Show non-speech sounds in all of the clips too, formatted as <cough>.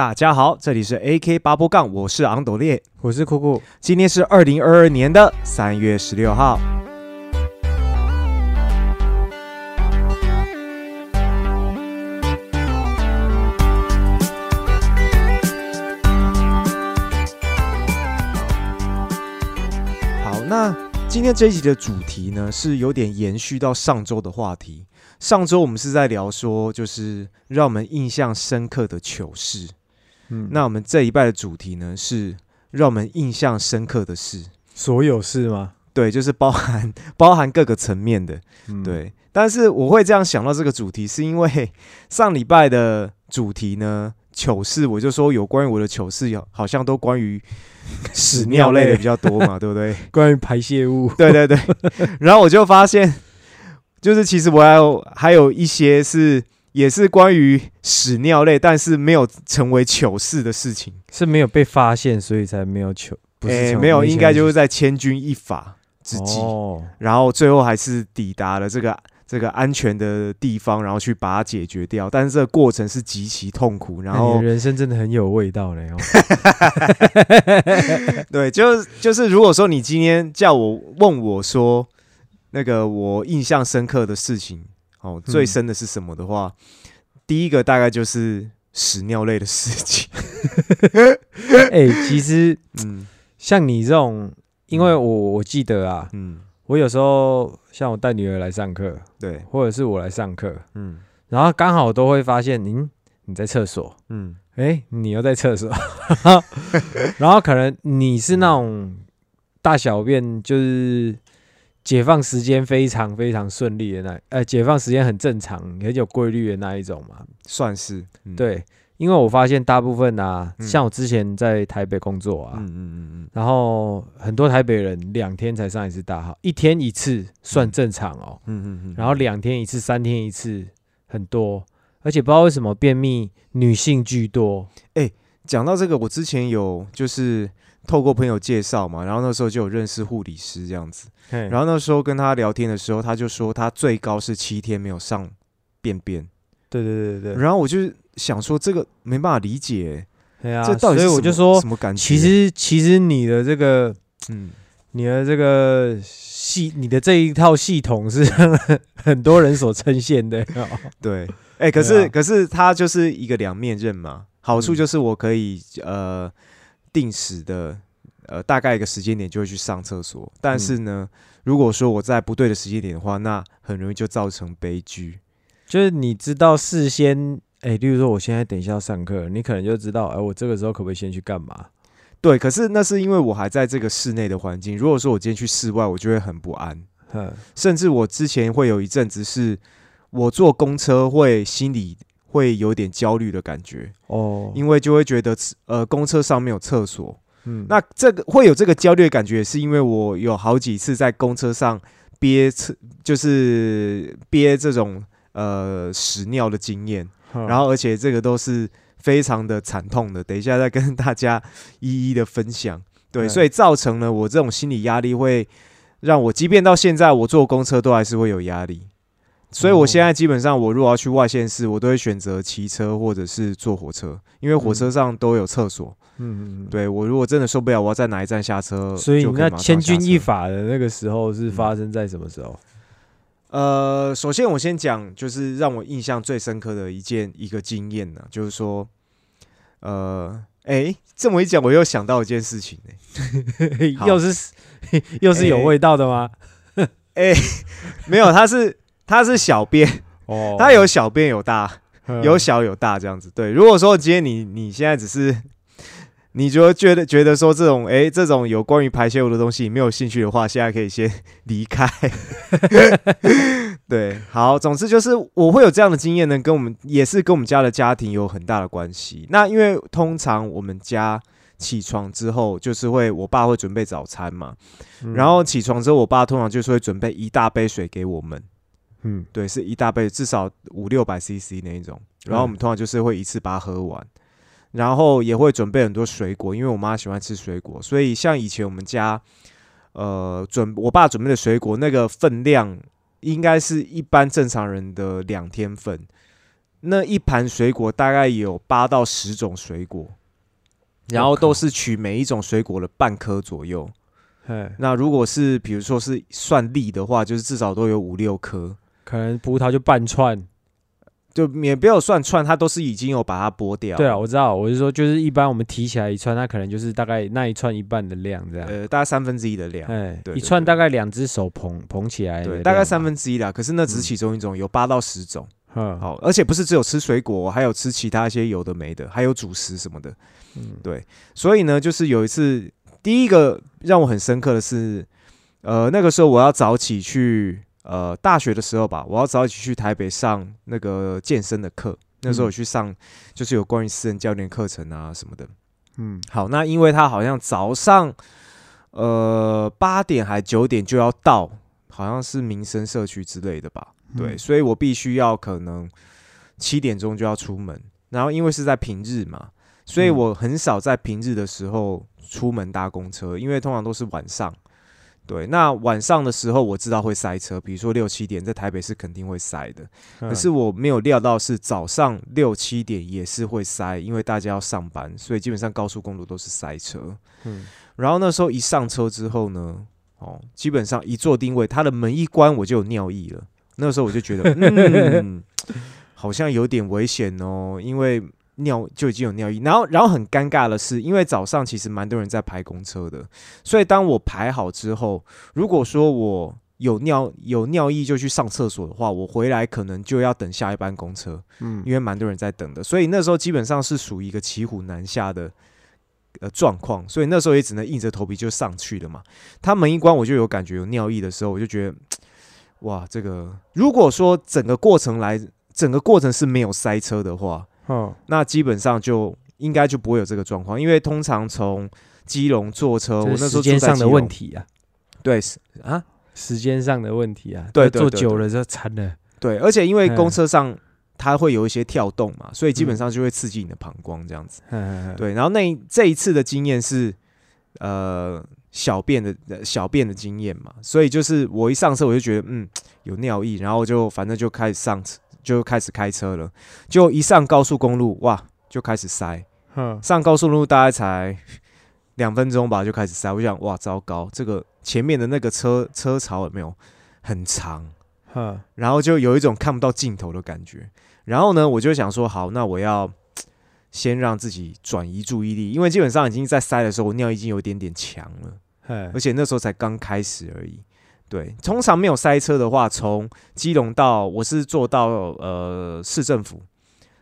大家好，这里是 AK 八波杠，我是昂斗烈，我是酷酷。今天是二零二二年的三月十六号。好，那今天这一集的主题呢，是有点延续到上周的话题。上周我们是在聊说，就是让我们印象深刻的糗事。嗯，那我们这一拜的主题呢，是让我们印象深刻的事。所有事吗？对，就是包含包含各个层面的。嗯，对，但是我会这样想到这个主题，是因为 <laughs> 上礼拜的主题呢，糗事，我就说有关于我的糗事，有好像都关于屎尿类的比较多嘛，<laughs> 对不对？关于排泄物。对 <laughs> 对对。然后我就发现，就是其实我还有还有一些是也是关于屎尿类，但是没有成为糗事的事情。是没有被发现，所以才没有糗。不是没有，应该就是是在千钧一发之际。哦，然后最后还是抵达了这个这个安全的地方，然后去把它解决掉。但是这个过程是极其痛苦，然后人生真的很有味道嘞。哦 <laughs> <laughs> 对，就是就是，如果说你今天叫我问我说那个我印象深刻的事情，哦，最嗯深的是什么的话，第一个大概就是屎尿类的事情。<laughs> 哎，其实 <laughs> 嗯。像你这种，因为我我记得啊，嗯，我有时候像我带女儿来上课，对，或者是我来上课，嗯。然后刚好都会发现，您你在厕所，嗯。哎，你又在厕所，<laughs> 然后可能你是那种大小便就是解放时间非常非常顺利的那，呃，解放时间很正常、很有规律的那一种嘛。算是，嗯，对，因为我发现大部分啊，嗯。像我之前在台北工作啊，嗯嗯嗯嗯，然后很多台北人两天才上一次大号，一天一次算正常哦，嗯嗯嗯，然后两天一次、三天一次很多，而且不知道为什么便秘女性居多。讲到这个，我之前有就是透过朋友介绍嘛，然后那时候就有认识护理师这样子，然然后后那时候跟他聊天的时候，他就说他最高是七天没有上便便，对对对对对，然后我就想说这个没办法理解，对啊，这到底是所以我就说什，么感觉？其实其实你的这个嗯，你的这个系，你的这一套系统是 <laughs> 很多人所称羡的。哦 <laughs> 对，哎、可是、啊。可是它就是一个两面刃嘛，好处嗯。就是我可以、呃定时的呃大概一个时间点就会去上厕所，但是呢，如果说我在不对的时间点的话，那很容易就造成悲剧。就是你知道事先，哎、例如说我现在等一下要上课，你可能就知道，哎、我这个时候可不可以先去干嘛？对，可是那是因为我还在这个室内的环境。如果说我今天去室外，我就会很不安。哼，甚至我之前会有一阵子是，我坐公车会心里会有点焦虑的感觉，哦，因为就会觉得呃公车上面有厕所。嗯那这个会有这个焦虑的感觉，是因为我有好几次在公车上憋厕，就是憋这种呃屎尿的经验。然后而且这个都是非常的惨痛的，等一下再跟大家一一的分享。对，嗯所以造成了我这种心理压力，会让我即便到现在我坐公车都还是会有压力。所以我现在基本上，我如果要去外县市，我都会选择骑车或者是坐火车，因为火车上都有厕所。嗯嗯嗯，对我如果真的受不了，我要在哪一站下车，所以那千钧。一发的那个时候是发生在什么时候？呃，首先我先讲，就是让我印象最深刻的一件一个经验呢，就是说，呃，哎、这么一讲，我又想到一件事情呢、<laughs> 好又是 <laughs> 又是有味道的吗？<laughs> 哎没有，它是它是小便，哦，他有小便有大，嗯有小有大这样子。对，如果说今天你你现在只是，你就觉得觉得说这种哎、这种有关于排泄物的东西你没有兴趣的话，现在可以先离开。<laughs> 对，好，总之就是我会有这样的经验呢，跟我们也是跟我们家的家庭有很大的关系。那因为通常我们家起床之后，就是会我爸会准备早餐嘛，嗯然后起床之后，我爸通常就是会准备一大杯水给我们。嗯对，是一大杯，至少五六百 CC 那一种。然后我们通常就是会一次把它喝完，然后也会准备很多水果，因为我妈喜欢吃水果，所以像以前我们家，呃，准我爸准备的水果那个分量，应该是一般正常人的两天份。那一盘水果大概有八到十种水果，然后都是取每一种水果的半颗左右。哎，那如果是比如说是算粒的话，就是至少都有五六颗。可能葡萄就半串。就也不要算串，它都是已经有把它剥掉。对啊，我知道，我是说，就是一般我们提起来一串，它可能就是大概那一串一半的量这样。呃，大概三分之一的量。哎，对对一串大概两只手捧捧起来对，大概三分之一啦。可是那只其中一种，有八到十种。嗯，好，而且不是只有吃水果，还有吃其他一些有的没的，还有主食什么的。嗯对，所以呢，就是有一次，第一个让我很深刻的是，呃，那个时候我要早起去，呃，大学的时候吧，我要早起去台北上那个健身的课。那时候我嗯去上，就是有关于私人教练课程啊什么的。嗯好，那因为他好像早上，呃，八点还九点就要到，好像是民生社区之类的吧。对，嗯所以我必须要可能七点钟就要出门，然后因为是在平日嘛，所以嗯我很少在平日的时候出门搭公车，因为通常都是晚上。对，那晚上的时候我知道会塞车，比如说六七点在台北是肯定会塞的，可可是我没有料到是早上六七点也是会塞，因为大家要上班，所以基本上高速公路都是塞车。嗯然后那时候一上车之后呢，哦，基本上一做定位，它的门一关我就有尿意了。那时候我就觉得，<laughs> 嗯，好像有点危险哦，因为尿就已经有尿意。然后，然后很尴尬的是，因为早上其实蛮多人在排公车的，所以当我排好之后，如果说我有尿有尿意就去上厕所的话，我回来可能就要等下一班公车。嗯因为蛮多人在等的，所以那时候基本上是属于一个骑虎难下的呃状况，所以那时候也只能硬着头皮就上去了嘛。他门一关，我就有感觉有尿意的时候，我就觉得哇，这个如果说整个过程来，整个过程是没有塞车的话，哦那基本上就应该就不会有这个状况，因为通常从基隆坐车，我那时候时间上的问题啊，对是啊，时间上的问题啊，对坐久了就惨了。对，而且因为嗯。公车上它会有一些跳动嘛，所以基本嗯。上就会刺激你的膀胱这样子。对，对，然后那这一次的经验是，呃，小便的呃小便的经验嘛，所以就是我一上车我就觉得嗯有尿意，然后就反正就开始上车，就开始开车了，就一上高速公路哇就开始塞，嗯上高速公路大概才两分钟吧就开始塞，我想哇糟糕，这个前面的那个车车潮有没有很长？嗯然后就有一种看不到尽头的感觉。然后呢，我就想说，好，那我要先让自己转移注意力，因为基本上已经在塞的时候，我尿已经有点点强了，哎而且那时候才刚开始而已。对，通常没有塞车的话，从基隆到我是坐到呃市政府，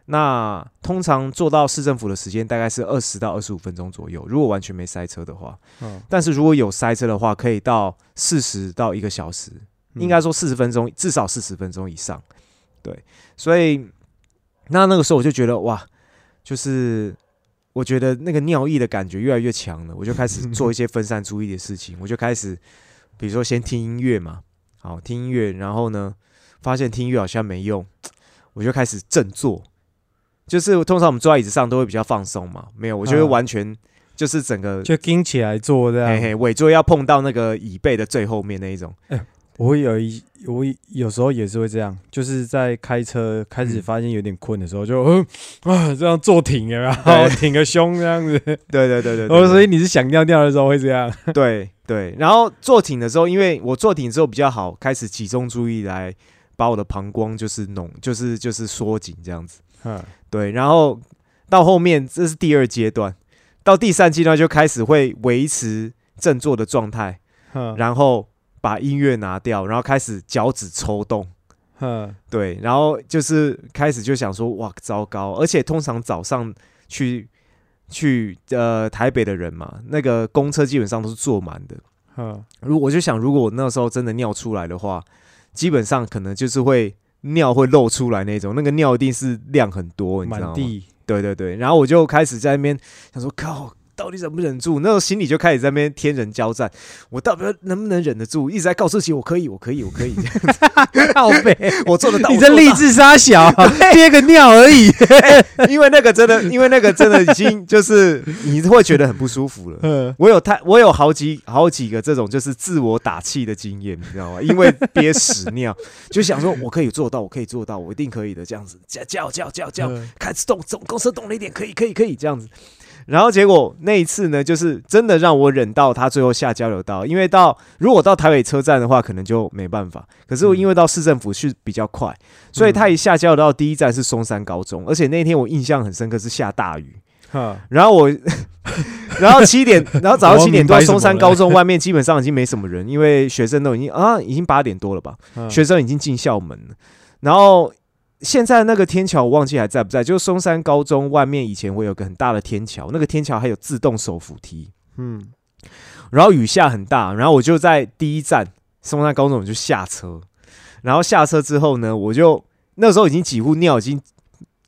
那通常坐到市政府的时间大概是二十到二十五分钟左右，如果完全没塞车的话。嗯但是如果有塞车的话，可以到四十到一个小时，应该说四十分钟，至少四十分钟以上。对，所以那那个时候我就觉得哇，就是我觉得那个尿意的感觉越来越强了，我就开始做一些分散注意的事情，我就开始比如说先听音乐嘛，好听音乐，然后呢发现听音乐好像没用，<tsk> 我就开始振作。就是通常我们坐在椅子上都会比较放松嘛，没有，我就会嗯完全就是整个就盯起来坐这样。嘿嘿，尾座要碰到那个椅背的最后面那一种。我会有一我有时候也是会这样，就是在开车开始嗯发现有点困的时候，就嗯 <laughs> 啊这样坐挺有没有？挺个胸这样子。<laughs> 对对对对哦，所以你是想尿尿的时候会这样。对对。然后坐挺的时候，因为我坐挺之后比较好，开始集中注意来把我的膀胱就是弄，就是就是缩紧这样子。嗯对，然后到后面这是第二阶段，到第三阶段就开始会维持振作的状态，嗯然后把音乐拿掉，然后开始脚趾抽动。嗯对，然后就是开始就想说，哇，糟糕！而且通常早上去去呃台北的人嘛，那个公车基本上都是坐满的。嗯如我就想，如果我那时候真的尿出来的话，基本上可能就是会尿会漏出来那种，那个尿一定是量很多，你知道吗？对对对，然后我就开始在那边想说，靠，到底忍不忍住？那时候心里就开始在那边天人交战，我到底能不能忍得住？一直在告诉自己我可以，我可以，我可以，<laughs> 靠背，我做得到。你这励志杀小，<laughs> 憋个尿而已。<laughs> 因为那个真的，因为那个真的已经就是你会觉得很不舒服了。嗯，我有太我有好几好几个这种就是自我打气的经验，你知道吗？因为憋屎尿，就想说我可以做到，我可以做到，我一定可以的，这样子叫叫叫叫叫，开始动总公司动了一点，可以可以可以这样子。然后结果那一次呢，就是真的让我忍到他最后下交流道，因为到如果到台北车站的话，可能就没办法。可是我因为到市政府去比较快，所以他一下交流道第一站是松山高中，而且那天我印象很深刻是下大雨。然后我，<laughs> 然后七点，<laughs> 然后早上七点多，松山高中外面基本上已经没什么人，因为学生都已经啊，已经八点多了吧，学生已经进校门了。然后现在那个天桥我忘记还在不在，就是松山高中外面以前会有个很大的天桥，那个天桥还有自动手扶梯。嗯，然后雨下很大，然后我就在第一站松山高中我就下车，然后下车之后呢，我就那时候已经几乎尿已经。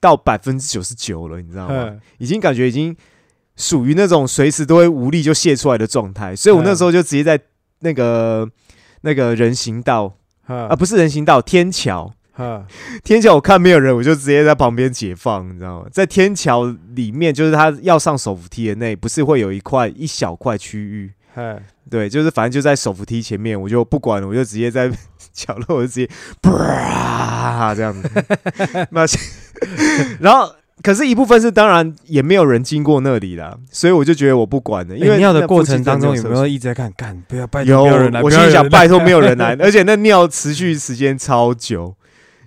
到百分之九十九了，你知道吗？已经感觉已经属于那种随时都会无力就泄出来的状态，所以我那时候就直接在那个那个人行道啊，不是人行道，天桥，<laughs> 天桥我看没有人，我就直接在旁边解放，你知道吗？在天桥里面，就是他要上手扶梯的那，不是会有一块一小块区域？对，就是反正就在手扶梯前面，我就不管了，我就直接在 <laughs> 角落，我就直接啪 <laughs> 这样子。那然后，可是，一部分是当然也没有人经过那里啦，所以我就觉得我不管了。因为尿的过程当中有没有一直在看？干，不要拜托，有人来。我心想，拜托没有人来，而且那尿持续时间超久，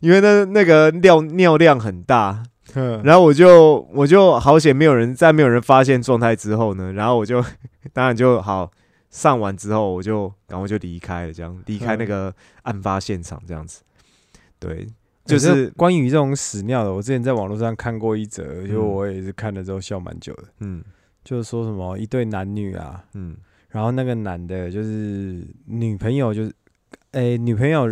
因为那那个尿尿量很大。<laughs> 然后我就我就好险，没有人在没有人发现状态之后呢，然后我就 <laughs> 当然就好上完之后，我就赶快就离开了，这样离开那个案发现场，这样子，对。就是关于这种屎尿的，我之前在网络上看过一则，就我也是看了之后笑蛮久的。嗯，就是说什么一对男女啊，嗯，然后那个男的就是女朋友，就是诶女朋友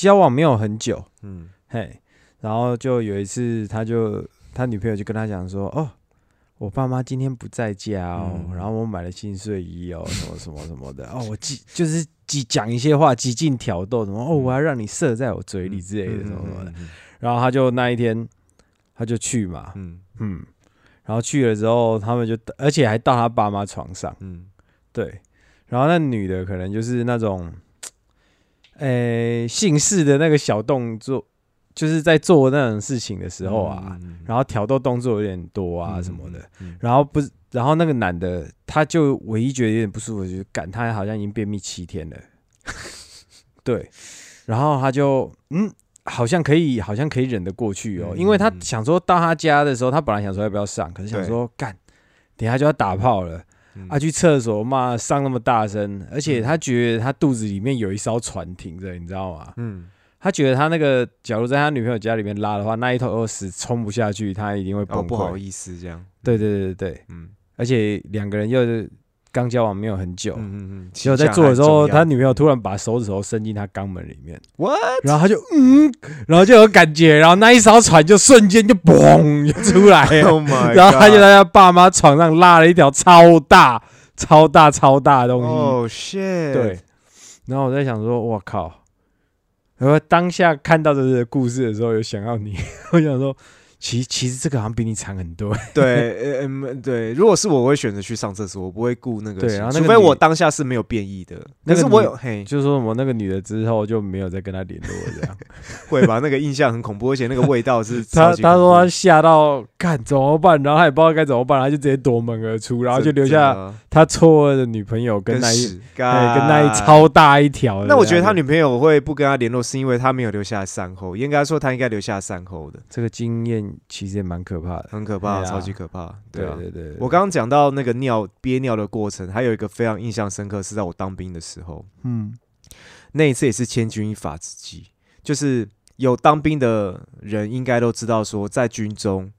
交往没有很久，嗯，嘿，然后就有一次，他就他女朋友就跟他讲说，哦。我爸妈今天不在家哦，然后我买了新睡衣哦，什么什么什么的。哦，我几就是几讲一些话，极尽挑逗，什么哦，我要让你射在我嘴里之类的什么什么的。然后他就那一天他就去嘛，嗯。嗯，然后去了之后，他们就而且还到他爸妈床上，嗯，对。然后那女的可能就是那种，诶，姓氏的那个小动作。就是在做那种事情的时候啊，然后挑逗动作有点多啊什么的，然后不是，然后那个男的他就唯一觉得有点不舒服，就是感他好像已经便秘七天了，<laughs> 对，然后他就嗯，好像可以，好像可以忍得过去哦，因为他想说到他家的时候，他本来想说要不要上，可是想说干，等下就要打炮了，啊，去厕所骂上那么大声，而且他觉得他肚子里面有一艘船停着，你知道吗？嗯。他觉得他那个，假如在他女朋友家里面拉的话，那一头屎冲不下去，他一定会崩溃。不好意思，这样。对对对对嗯。而且两个人又是刚交往没有很久，嗯嗯嗯。结果在做的时候，他女朋友突然把手指头伸进他肛门里面，what？然后他就嗯，然后就有感觉，然后那一艘船就瞬间就嘣就出来了。<laughs> Oh <laughs> 然后他就在他爸妈床上拉了一条超大、超大、超大的东西。Oh shit！对。然后我在想说，我靠。然后当下看到这个故事的时候，有想到你，<laughs> 我想说。其其实这个好像比你惨很多。<laughs> 对，嗯，对。如果是我，我会选择去上厕所，我不会顾那个。对，然后除非我当下是没有变异的。可是我有，嘿，就是说我那个女的之后就没有再跟他联络，这样 <laughs> 会吧？那个印象很恐怖，而且那个味道是 <laughs>…… 他他说他吓到，看怎么办？然后他也不知道该怎么办，他就直接夺门而出，然后就留下他错愕的女朋友跟那一跟那一超大一条。那我觉得他女朋友会不跟他联络，是因为他没有留下善后。应该说他应该留下善后的这个经验。其实也蛮可怕的，很可怕，超级可怕。对啊，对对。我刚刚讲到那个尿憋尿的过程，还有一个非常印象深刻，是在我当兵的时候。嗯，那一次也是千钧一发之际，就是有当兵的人应该都知道，说在军中，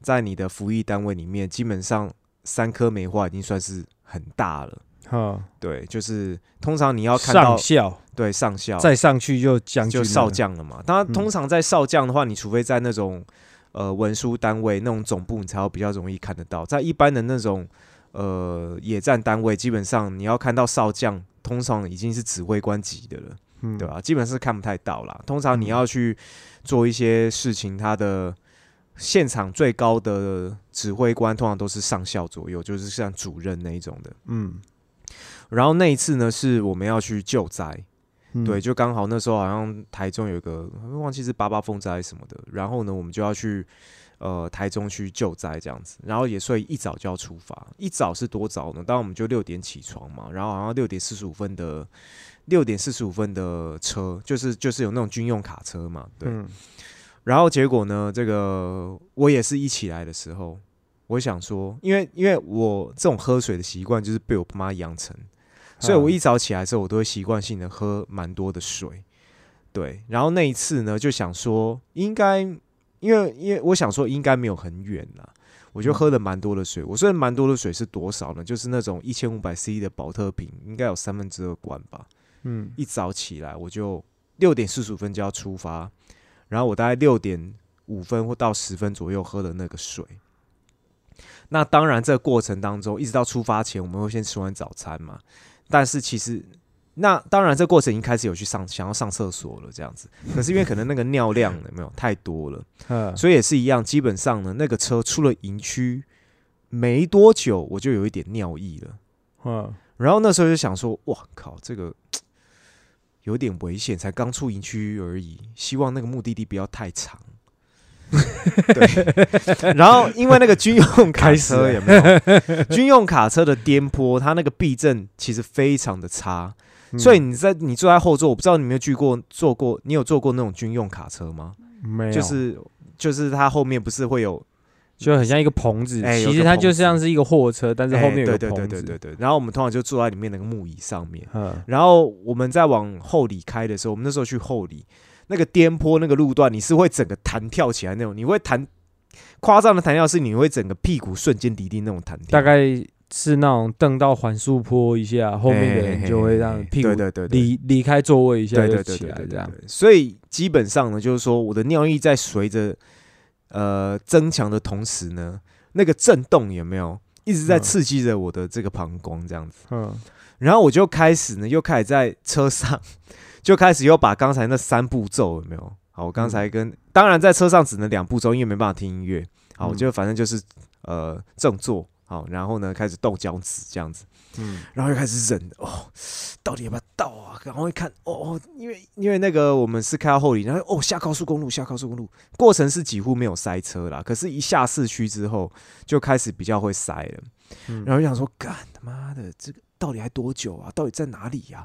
在你的服役单位里面，基本上三颗梅花已经算是很大了。哈，对，就是通常你要看到上校，对上校，再上去就将就少将了嘛。当然，通常在少将的话，你除非在那种呃文书单位那种总部，你才会比较容易看得到。在一般的那种呃野战单位，基本上你要看到少将，通常已经是指挥官级的了，嗯对吧、基本是看不太到啦。通常你要去做一些事情，他的现场最高的指挥官通常都是上校左右，就是像主任那一种的。嗯，然后那一次呢，是我们要去救灾，嗯。对，，就刚好那时候好像台中有一个忘记是八八风灾什么的，然后呢，我们就要去呃台中去救灾这样子，然后也所以一早就要出发，一早是多早呢？当然我们就六点起床嘛，然后好像六点四十五分的六点四十五分的车，就是就是有那种军用卡车嘛，对，嗯。然后结果呢，这个我也是一起来的时候，我想说，因为因为我这种喝水的习惯就是被我妈养成，所以我一早起来的时候，我都会习惯性的喝蛮多的水。对，然后那一次呢，就想说应该，因为因为我想说应该没有很远啦，我就喝了蛮多的水。我虽然蛮多的水是多少呢？就是那种一千五百 c 的保特瓶，应该有三分之二罐吧。嗯一早起来我就六点四十五分就要出发，然后我大概六点五分或到十分左右喝的那个水。那当然，这个过程当中，一直到出发前，我们会先吃完早餐嘛。但是其实，那当然，这过程已经开始有去上想要上厕所了，这样子。<laughs> 可是因为可能那个尿量有没有太多了，嗯 <laughs> 所以也是一样。基本上呢，那个车出了营区没多久，我就有一点尿意了。<laughs> 嗯然后那时候就想说，哇靠，这个 <tsk> 有点危险，才刚出营区而已，希望那个目的地不要太长。对，然后因为那个军用卡开车有没有？军用卡车的颠簸，它那个避震其实非常的差，嗯。所以你在你坐在后座，我不知道你有没有去过坐过，你有坐过那种军用卡车吗？没有，就是就是它后面不是会有就很像一个棚子，其实它就像是一个货车，但是后面有哎对对个棚子，对对对对，然后我们通常就坐在里面那个木椅上面。嗯。然后我们在往后里开的时候，我们那时候去后里，那个颠簸那个路段，你是会整个弹跳起来那种，你会弹夸张的弹跳是你会整个屁股瞬间离地那种弹跳，大概是那种蹬到缓速坡一下，后面的人就会让屁股对对对对离离开座位一下就起来这样。所以基本上呢，就是说我的尿意在随着呃增强的同时呢，那个震动有没有一直在嗯。刺激着我的这个膀胱这样子。嗯。然后我就开始呢，又开始在车上，就开始又把刚才那三步骤有没有？好，我刚才跟、当然在车上只能两步骤，因为没办法听音乐。好，我嗯就反正就是呃正坐，好，然后呢开始动脚趾这样子，嗯然后又开始忍哦，到底要不要到啊？然后一看哦哦，因为因为那个我们是开到后里，然后哦下高速公路，下高速公路，过程是几乎没有塞车啦，可是一下市区之后就开始比较会塞了。嗯然后就想说，干他妈的，这个到底还多久啊？到底在哪里呀、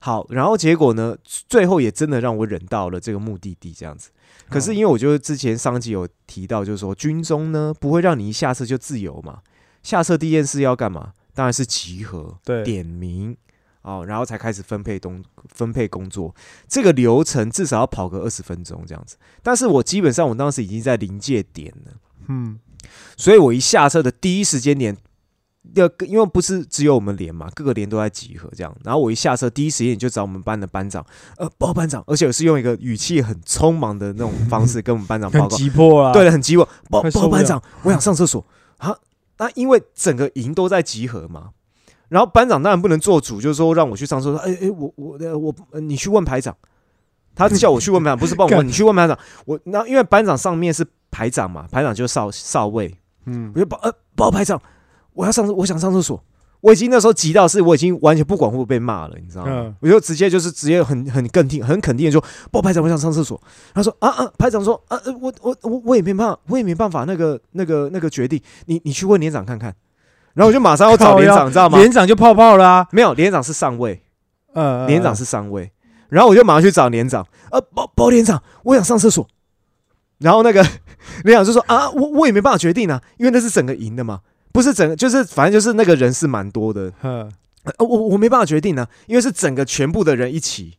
好，然后结果呢，最后也真的让我忍到了这个目的地，这样子。可是因为我就之前上集有提到，就是说军中呢不会让你一下车就自由嘛，下车第一件事要干嘛？当然是集合，对点名哦，然后才开始分配东分配工作。这个流程至少要跑个二十分钟这样子。但是我基本上我当时已经在临界点了。嗯所以我一下车的第一时间点，要因为不是只有我们连嘛，各个连都在集合这样。然后我一下车第一时间就找我们班的班长，呃，报班长，而且我是用一个语气很匆忙的那种方式跟我们班长报很告。急迫啊，对的，很急迫报报班长，我想上厕所啊。那因为整个营都在集合嘛，然后班长当然不能做主，就是说让我去上厕所。哎哎，我我呃我呃你去问排长，他叫我去问排长，不是帮我问，<laughs> 你去问排长。我那因为班长上面是排长嘛，排长就是少少尉，嗯我就报呃报排长，我要上厕，我想上厕所。我已经那时候急到是，我已经完全不管会不会被骂了，你知道吗？嗯我就直接就是直接很很肯定很肯定的说，报排长，我想上厕所。他说啊啊，排长说啊，呃我我我我也没办法，我也没办法那个那个那个决定，你你去问连长看看。然后我就马上要找连长，你知道吗？连长就泡泡啦，没有，连长是上尉，呃，连长是上尉。然后我就马上去找连长，呃，包包连长，我想上厕所。然后那个 <laughs> 连长就说啊，我我也没办法决定啊，因为那是整个营的嘛，不是整个，就是反正就是那个人是蛮多的，嗯呃，我我没办法决定呢、因为是整个全部的人一起。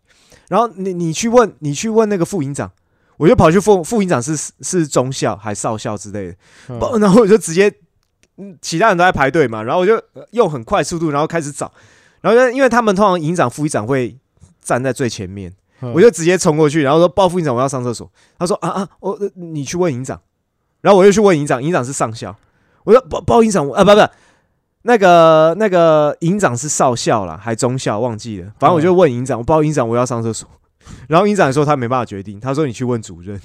然后你你去问你去问那个副营长，我就跑去副副营长是是中校还少校之类的，然后我就直接，嗯，其他人都在排队嘛，然后我就呃用很快速度，然后开始找，然后就因为他们通常营长副营长会站在最前面，嗯我就直接冲过去，然后说报副营长我要上厕所，他说啊啊，我、呃你去问营长，然后我又去问营长，营长是上校，我说报报营长，啊不不，那个那个营长是少校啦，还中校忘记了，反正我就问营长，我报营长我要上厕所，然后营长说他没办法决定，他说你去问主任，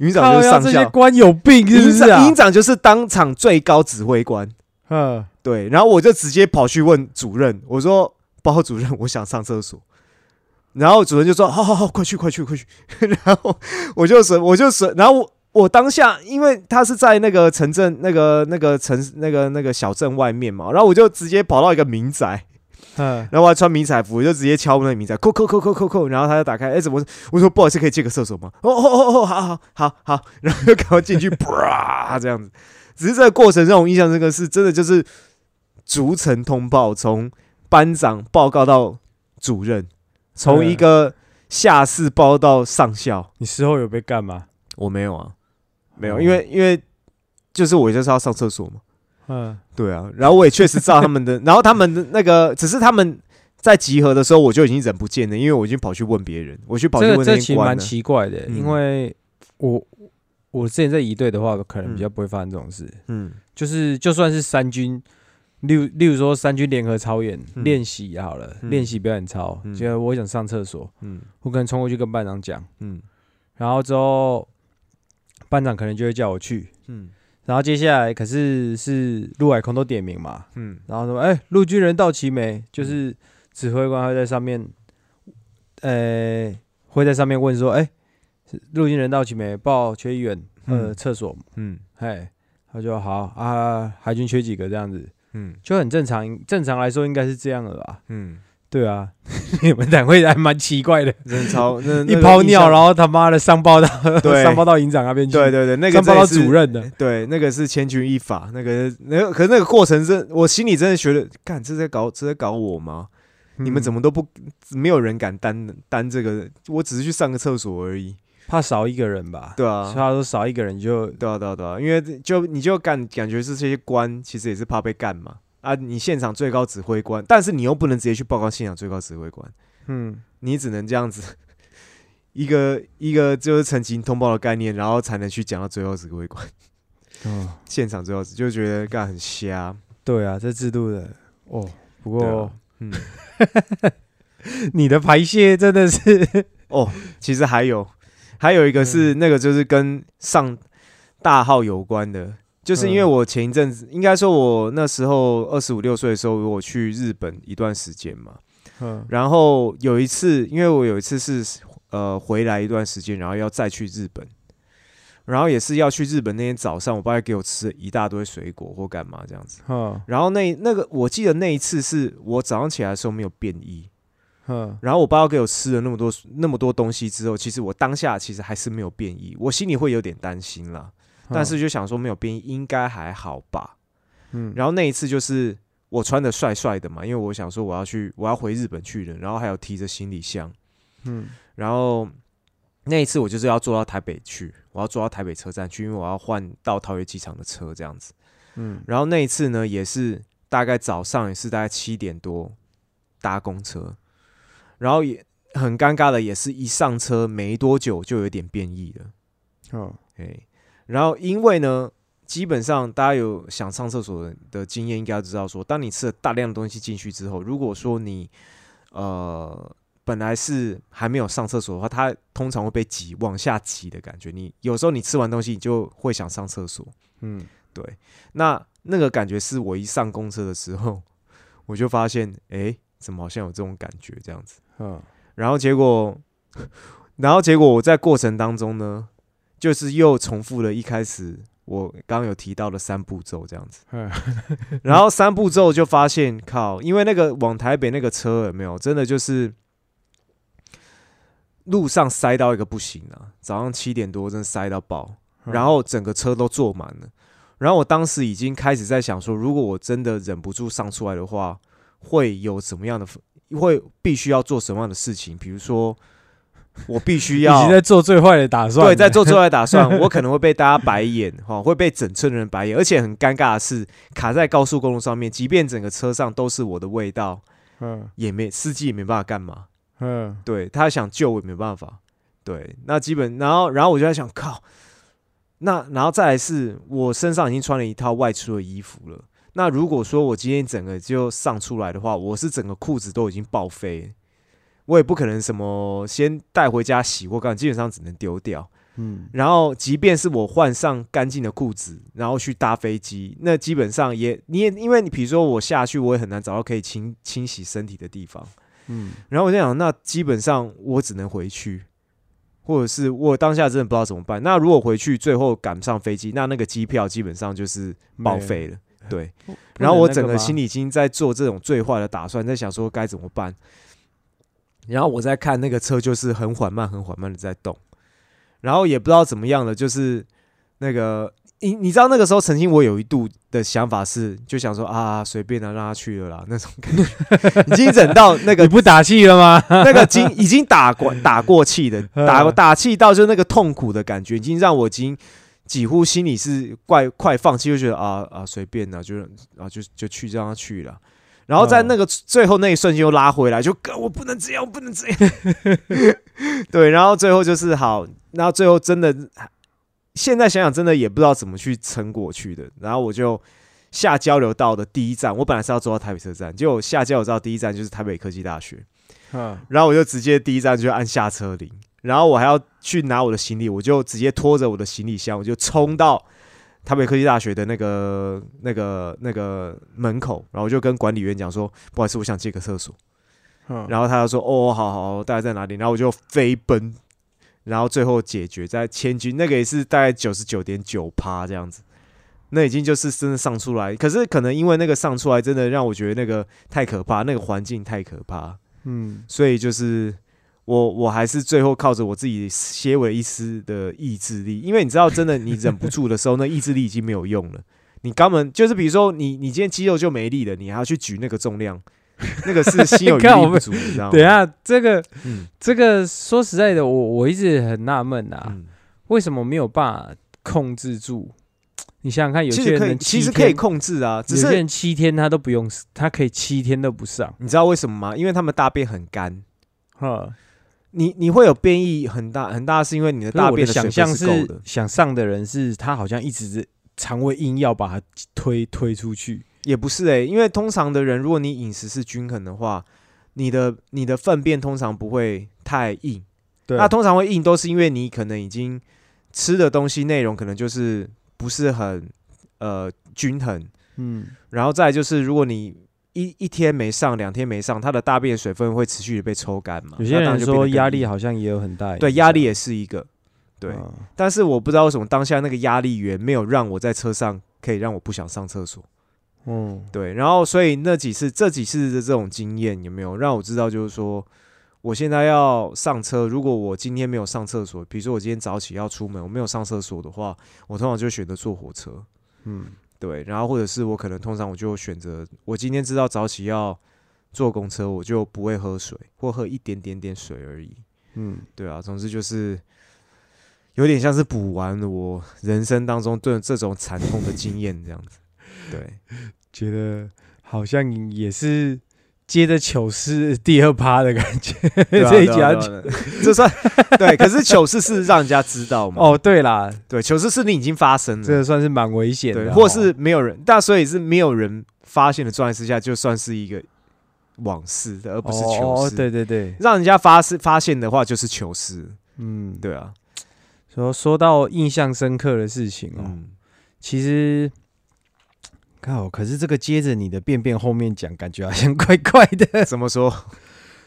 营长就是上靠腰这些校，官有病是不营是营？长就是当场最高指挥官，嗯，对，然后我就直接跑去问主任，我说包主任，我想上厕所。然后主任就说：“好好好，快去快去快去。<laughs> ”然后我就说，我就说，然后我我当下，因为他是在那个城镇那个那个城那个那个小镇外面嘛，然后我就直接跑到一个民宅，嗯，然后我还穿迷彩服，我就直接敲那个民宅，扣扣扣扣扣扣，然后他就打开，哎，怎么？我说不好意思，可以借个厕所吗？哦哦哦哦，好好好好，<laughs> 然后就赶快进去，<laughs> 啪这样子。只是这个过程让我印象深刻，是真的就是逐层通报，从班长报告到主任，从一个下士报到上校。你事后有被干吗？我没有啊，没有，哦。因为因为就是我就是要上厕所嘛。嗯，对啊，然后我也确实知道他们的，<laughs> 然后他们的那个只是他们在集合的时候，我就已经忍不见了，因为我已经跑去问别人，我去跑去这个问这其实蛮。奇怪的，嗯。因为我我之前在一队的话，可能比较不会发生这种事。嗯。就是就算是三军，例如例如说三军联合操演嗯。练习好了，嗯。练习表演操，嗯。觉得我想上厕所，嗯。我可能冲过去跟班长讲，嗯。然后之后班长可能就会叫我去，嗯。然后接下来可是是陆海空都点名嘛，嗯。然后说哎陆军人到齐没？就是指挥官会在上面，呃会在上面问说，哎陆军人到齐没？报缺医员，呃嗯厕所，嗯。嘿，他就好啊，海军缺几个？这样子。嗯。就很正常，正常来说应该是这样的吧？嗯，对啊，<laughs> 你们两位还蛮奇怪的，<laughs> 真的超那一泡尿，然后后他妈的上报到 <laughs> 对。上报到营长那边去，对对对，那个上报到主任的，对，那个是千钧一发，那个那个，可是那个过程是，我心里真的觉得，干这在搞，这在搞我吗？你们怎么么都不，没有人敢担担这个，我只是去上个厕所而已，怕少一个人吧？对啊，他说少一个人就对啊，对啊，对啊，因为就你就感感觉是这些官其实也是怕被干嘛啊，你现场最高指挥官，但是你又不能直接去报告现场最高指挥官，嗯，你只能这样子，一个一个就是澄清通报的概念，然后才能去讲到最高指挥官，哦，现场最高指就觉得干很瞎，对啊，这制度的哦。不过嗯，<laughs> 你的排泄真的是，哦，其实还有还有一个是那个就是跟上大号有关的，就是因为嗯我前一阵子，应该说我那时候二十五六岁的时候，我去日本一段时间嘛。嗯然后有一次，因为我有一次是呃回来一段时间，然后要再去日本，然后也是要去日本那天早上，我爸给我吃了一大堆水果或干嘛这样子。嗯然后那那个我记得那一次是我早上起来的时候没有便衣，嗯然后我爸要给我吃了那么多那么多东西之后，其实我当下其实还是没有变异，我心里会有点担心啦。但是就想说没有变异应该还好吧。嗯，然后那一次就是我穿的帅帅的嘛，因为我想说我要去我要回日本去了，然后还有提着行李箱，嗯然后那一次我就是要坐到台北去，我要坐到台北车站去，因为我要换到桃园机场的车这样子。嗯然后那一次呢，也是大概早上也是大概七点多搭公车，然后也很尴尬的，也是一上车没多久就有点变异了，哦哎，然后因为呢，基本上大家有想上厕所的的经验，应该要知道说，当你吃了大量的东西进去之后，如果说你呃本来是还没有上厕所的话，它通常会被挤往下挤的感觉。你有时候你吃完东西，你就会想上厕所。嗯对，那那个感觉是我一上公车的时候，<laughs> 我就发现，诶，怎么好像有这种感觉这样子？嗯然后结果，<laughs> 然后结果我在过程当中呢，就是又重复了一开始我刚刚有提到的三步骤这样子。嗯 <laughs> 然后三步骤就发现，靠，因为那个往台北那个车有没有，真的就是路上塞到一个不行啊！早上七点多真的塞到爆，嗯然后整个车都坐满了。然后我当时已经开始在想说，如果我真的忍不住上出来的话，会有什么样的，会必须要做什么样的事情？比如说，<laughs> 我必须要已要经在做最坏的打算，对，在做最坏打算，<laughs> 我可能会被大家白眼，哈，会被整车的人白眼，而且很尴尬的是，卡在高速公路上面，即便整个车上都是我的味道，嗯。也没司机也没办法干嘛，嗯。对他想救我也没办法，对，那基本，然后然后我就在想，靠，那然后再来是我身上已经穿了一套外出的衣服了。那如果说我今天整个就上出来的话，我是整个裤子都已经报废，我也不可能什么先带回家洗或干，基本上只能丢掉。嗯，然后，即便是我换上干净的裤子，然后去搭飞机，那基本上也你也因为你比如说我下去，我也很难找到可以清清洗身体的地方。嗯，然后我就想，那基本上我只能回去，或者是我当下真的不知道怎么办。那如果回去最后赶不上飞机，那那个机票基本上就是报废了。<laughs> 对，然后我整个心里已经在做这种最坏的打算，在想说该怎么办。然后我在看那个车，就是很缓慢、很缓慢的在动。然后也不知道怎么样了，就是那个你你知道那个时候曾经我有一度的想法是，就想说啊随便的让他去了啦那种感觉，<laughs> 已经忍到那个你不打气了吗？<laughs> 那个经已经打过打过气的 <laughs> 打打气到就那个痛苦的感觉，已经让我已经几乎心里是怪快放弃，就觉得啊啊随便的，就啊就就去让他去了。然后在那个最后那一瞬间又拉回来，就哥我不能这样，我不能这样。<laughs> 对，然后最后就是好。然后最后真的，现在想想真的也不知道怎么去撑过去的。然后我就下交流道的第一站，我本来是要坐到台北车站，结果下交流道第一站就是台北科技大学。嗯，然后我就直接第一站就按下车铃，然后我还要去拿我的行李，我就直接拖着我的行李箱，我就冲到台北科技大学的那个、那个、那个门口，然后我就跟管理员讲说：“不好意思，我想借个厕所。”然后他就说：“哦，好好，大概在哪里？”然后我就飞奔。然后最后解决在千军，那个也是大概九十九点九趴这样子，那已经就是真的上出来。可是可能因为那个上出来，真的让我觉得那个太可怕，那个环境太可怕。嗯，所以就是我我还是最后靠着我自己些微一丝的意志力，因为你知道，真的你忍不住的时候，那意志力已经没有用了。你肛门就是比如说你你今天肌肉就没力了，你还要去举那个重量。那个是心有余力不足，<laughs> 你知道吗？<laughs> 等下，这个，这个说实在的，我我一直很纳闷啊，为什么没有办法控制住？你想想看，有些人其实可以控制啊，只是七天他都不用，他可以七天都不上。你知道为什么吗？因为他们大便很干。哈，你你会有变异很大很大，是因为你的大便的想象是想上的人是他好像一直肠胃硬要把它推推出去。也不是诶，因为通常的人，如果你饮食是均衡的话，你的你的粪便通常不会太硬。对，那通常会硬都是因为你可能已经吃的东西内容可能就是不是很呃均衡。嗯，然后再就是，如果你一一天没上，两天没上，他的大便水分会持续的被抽干嘛？有些人说压力好像也有很大。对，压力也是一个。对，但是我不知道为什么当下那个压力源没有让我在车上可以让我不想上厕所。嗯，对，然后所以那几次这几次的这种经验有没有让我知道，就是说我现在要上车，如果我今天没有上厕所，比如说我今天早起要出门，我没有上厕所的话，我通常就选择坐火车。嗯，对，然后或者是我可能通常我就选择，我今天知道早起要坐公车，我就不会喝水或喝一点点点水而已。嗯，对啊，总之就是有点像是补完我人生当中对这种惨痛的经验这样子。对，<laughs> 觉得好像也是接着糗事第二趴的感觉。<laughs> 这一家 <laughs> 这算对，可是糗事是让人家知道嘛？哦，对啦，对，糗事是你已经发生了，这个算是蛮危险的，或是没有人，但所以是没有人发现的状态之下，就算是一个往事，而不是糗事。对对对，让人家发是发现的话，就是糗事。嗯，对啊。说说到印象深刻的事情哦，其实。靠！可是这个接着你的便便后面讲，感觉好像 <laughs> 怪怪的。怎么说？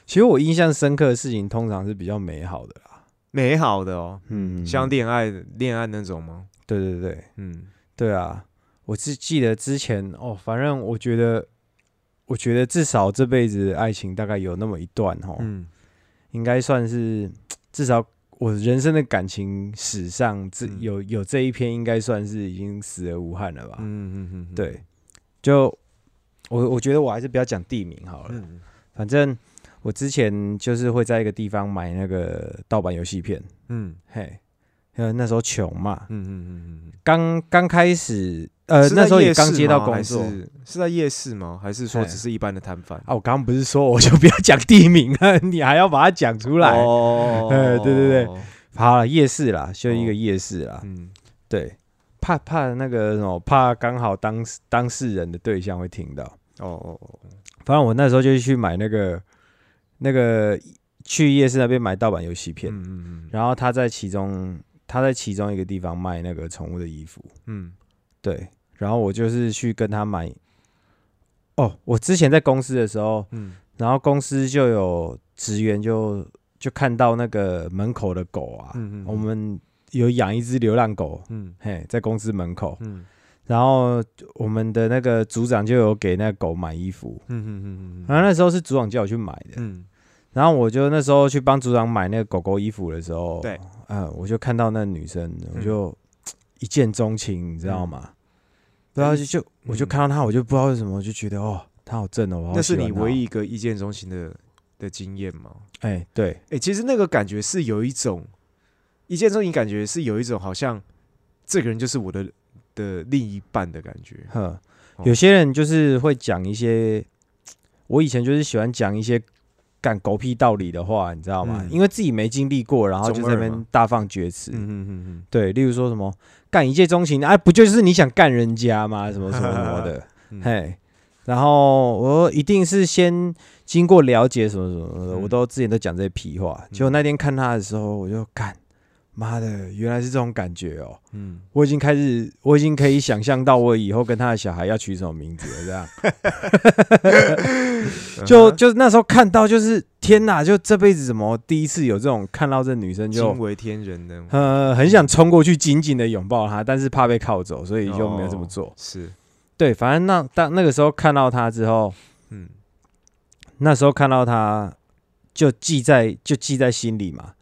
其实我印象深刻的事情，通常是比较美好的啦，美好的哦，嗯，像恋爱恋爱那种吗？对对对，嗯，对啊，我是记得之前哦，反正我觉得，我觉得至少这辈子爱情大概有那么一段哦，嗯，应该算是至少。我人生的感情史上，这有有这一篇，应该算是已经死而无憾了吧？嗯嗯嗯，对，就我我觉得我还是不要讲地名好了，反正我之前就是会在一个地方买那个盗版游戏片，嗯。嘿，呃那时候穷嘛，嗯嗯嗯嗯，刚刚开始。呃，那时候也刚接到工作，是在夜市吗？还是说只是一般的摊贩？啊，我刚刚不是说我就不要讲地名了，<laughs> 你还要把它讲出来？哦，对对对，好了，夜市啦，就一个夜市啦。嗯，对，怕怕那个什么，怕刚好当事当事人的对象会听到。哦哦哦，反正我那时候就去买那个那个去夜市那边买盗版游戏片，嗯嗯嗯。然后他在其中他在其中一个地方卖那个宠物的衣服，嗯。对，然后我就是去跟他买。哦，我之前在公司的时候，嗯。然后公司就有职员就就看到那个门口的狗啊，嗯嗯，我们有养一只流浪狗，嗯。嘿，在公司门口，嗯。然后我们的那个组长就有给那个狗买衣服，嗯嗯嗯嗯然后那时候是组长叫我去买的，嗯。然后我就那时候去帮组长买那个狗狗衣服的时候，对，嗯，我就看到那女生，我嗯。就一见钟情，你知道吗？不知道嗯就就我就看到她，我就不知道为什么，我就觉得哦，她好正哦，那是你唯一一个一见钟情的的经验吗？哎，对，哎、其实那个感觉是有一种一见钟情，感觉是有一种好像这个人就是我的的另一半的感觉。呵，哦有些人就是会讲一些，我以前就是喜欢讲一些干狗屁道理的话，你知道吗？嗯因为自己没经历过，然后就在那中二嘛边大放厥词。嗯嗯嗯对，例如说什么干一见钟情，哎、不就是你想干人家吗？什么 <laughs> 什么什么的，嗯嘿。然后我一定是先经过了解什么什么的，嗯我都之前都讲这些屁话。结果那天看他的时候，我就干，妈的，原来是这种感觉哦！嗯我已经开始，我已经可以想象到我以后跟他的小孩要取什么名字了。这样，<laughs> 嗯，就就那时候看到，就是天哪！就这辈子怎么第一次有这种看到这女生就惊为天人的，呃很想冲过去紧紧的拥抱她，但是怕被铐走，所以就没有这么做。哦是，对，反正那当那个时候看到她之后，嗯那时候看到她就记在就记在心里嘛。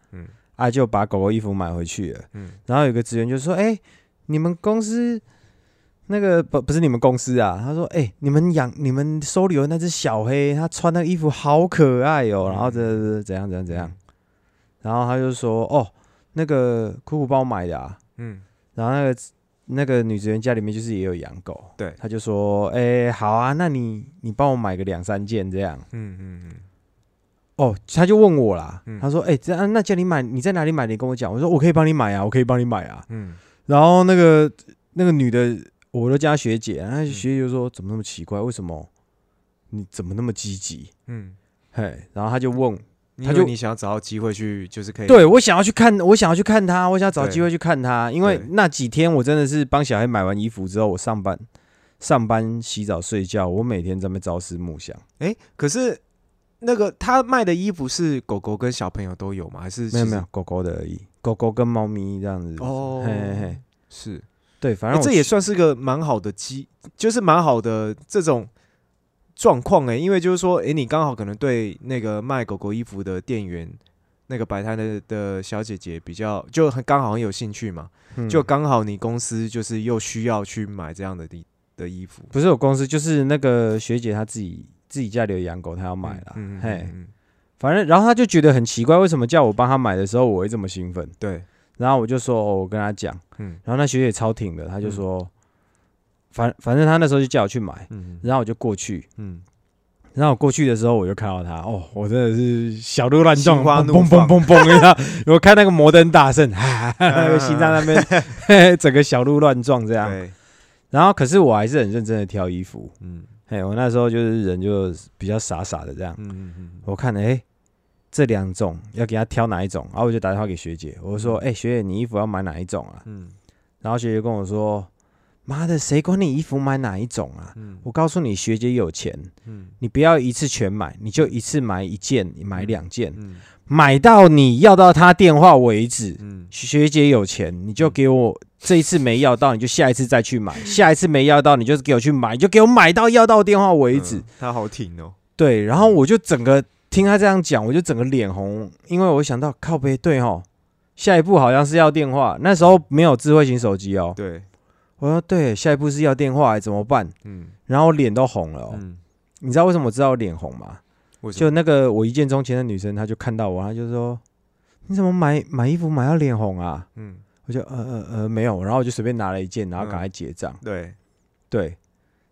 嗯啊，就把狗狗衣服买回去了。嗯然后有个职员就说：“哎、你们公司那个不不是你们公司啊？”他说：“哎、你们养你们收留的那只小黑，它穿那个衣服好可爱哦。然后这这怎样怎样怎样。然后他就说：“哦，那个酷酷帮我买的啊。嗯”然后那个那个女职员家里面就是也有养狗，对他就说：“哎、好啊，那你你帮我买个两三件这样。”嗯嗯嗯哦，他就问我啦，嗯他说：“哎、这样那叫你买，你在哪里买的？你跟我讲。”我说：“我可以帮你买啊，我可以帮你买啊。”嗯然后那个那个女的，我都叫她学姐，然后学姐就说：“怎么那么奇怪？为什么你怎么那么积极嗯，？”嘿，然后他就问，他就你想要找到机会去，就是可以对我想要去看，我想要去看她，我想要找机会去看她，因为那几天我真的是帮小孩买完衣服之后，我上班、上班、洗澡、睡觉，我每天在那边朝思暮想。哎、可是那个他卖的衣服是狗狗跟小朋友都有吗？还是没有没有，狗狗的而已，狗狗跟猫咪这样子。哦，嘿嘿嘿，是，对，反哎、正我这也算是个蛮好的机，就是蛮好的这种状况哎，因为就是说，哎、你刚好可能对那个卖狗狗衣服的店员。那个摆摊的的小姐姐比较就很刚好很有兴趣嘛，嗯就刚好你公司就是又需要去买这样的的的衣服，不是我公司，就是那个学姐她自己自己家里有养狗，他要买了。嗯嗯嘿，反正然后他就觉得很奇怪，为什么叫我帮他买的时候我会这么兴奋？对，然后我就说，哦，我跟他讲，嗯。然后那学姐超挺的，他就说，反反正他那时候就叫我去买，嗯然后我就过去，嗯，然后我过去的时候我就看到他，哦，我真的是小鹿乱撞，嘣嘣嘣嘣嘣，然后我看那个摩登大圣，哈哈那个心脏那边整个小鹿乱撞这样，对，然后可是我还是很认真的挑衣服，嗯嘿，我那时候就是人就比较傻傻的这样。嗯嗯嗯我看了，哎、这两种要给他挑哪一种？然后我就打电话给学姐，我说，哎、学姐，你衣服要买哪一种啊？嗯然后学姐跟我说，妈的，谁管你衣服买哪一种啊？嗯我告诉你，学姐有钱，嗯你不要一次全买，你就一次买一件，你买两件，嗯买到你要到他电话为止。嗯学姐有钱，你就给我这一次没要到，你就下一次再去买；下一次没要到，你就给我去买，你就给我买到要到电话为止。嗯他好挺哦，对，然后我就整个听他这样讲，我就整个脸红，因为我想到靠背对吼，下一步好像是要电话，那时候没有智慧型手机哦。对，我说对，下一步是要电话，怎么办？嗯然后脸都红了、哦。嗯，你知道为什么我知道我脸红吗？就那个我一见钟情的女生，她就看到我，她就说：“你怎么买买衣服买到脸红啊嗯，？”我就呃呃呃没有，然后我就随便拿了一件，然后赶快结账。对，对，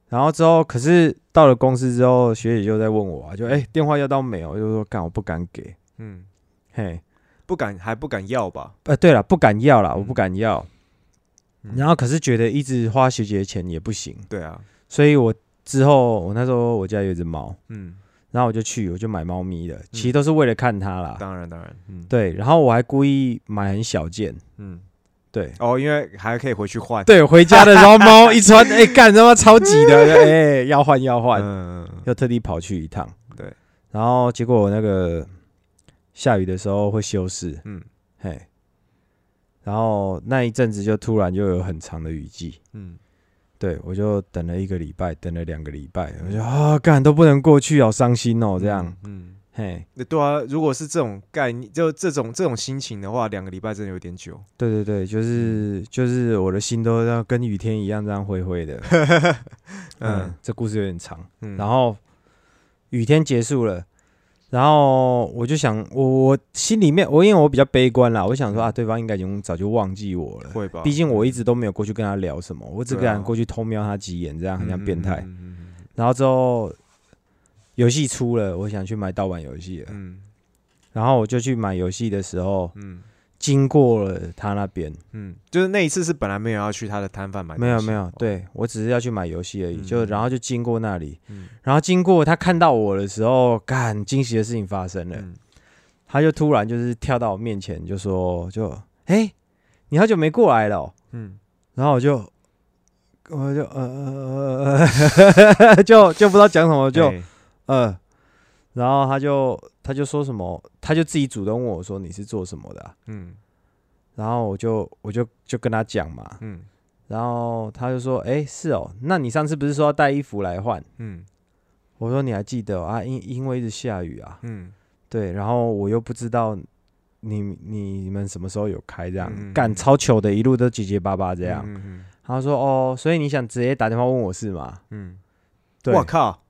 然后之后可是到了公司之后，学姐就在问我啊，就哎、电话要到没有？我就说干我不敢给，嗯，嘿。不敢还不敢要吧？呃，对了，不敢要啦，我嗯不敢要。嗯然后可是觉得一直花学姐的钱也不行，对啊，所以我之后我那时候我家有一只猫，嗯，然后我就去我就买猫咪的，其实都是为了看它啦。当然当然，嗯对，然后我还故意买很小件，嗯，对。哦，因为还可以回去换，对，回家的时候猫一穿，<laughs> 哎、干他妈超挤的，<laughs> 哎、要换要换，嗯，又特地跑去一趟。对，然后结果我那个下雨的时候会修饰，嗯。嘿，然后那一阵子就突然就有很长的雨季，嗯，对我就等了一个礼拜，等了两个礼拜，我就啊，干都不能过去，好伤心哦，这样，嗯，嘿，那对啊，如果是这种概念，就这种这种心情的话，两个礼拜真的有点久。对对对，就是就是我的心都要跟雨天一样这样灰灰的，<laughs> 嗯嗯，这故事有点长，嗯，然后雨天结束了，然后我就想，我我心里面，我因为我比较悲观啦，我想说啊，对方应该已经早就忘记我了。会吧？毕竟我一直都没有过去跟他聊什么，我只敢过去偷瞄他几眼，这样很像变态。然后之后游戏出了，我想去买盗版游戏了，嗯。然后我就去买游戏的时候，嗯。经过了他那边，嗯，就是那一次是本来没有要去他的摊贩买没有没有哦，对我只是要去买游戏而已，就嗯。然后就经过那里，嗯。然后经过他看到我的时候，干惊喜的事情发生了。嗯。他就突然就是跳到我面前，就说：“就哎、欸你好久没过来了哦、嗯。然后我就我就呃呃呃，就就不知道讲什么，就哎呃，然后他就他就说什么，他就自己主动问我说你是做什么的啊、嗯然后我就我就就跟他讲嘛，嗯然后他就说：哎、是哦，那你上次不是说要带衣服来换？嗯我说你还记得哦、啊？因因为一直下雨啊，嗯对，然后我又不知道你你们什么时候有开这样嗯，干、嗯超糗的，一路都结结巴巴这样。嗯嗯他说哦，所以你想直接打电话问我是吗？嗯，对，我靠，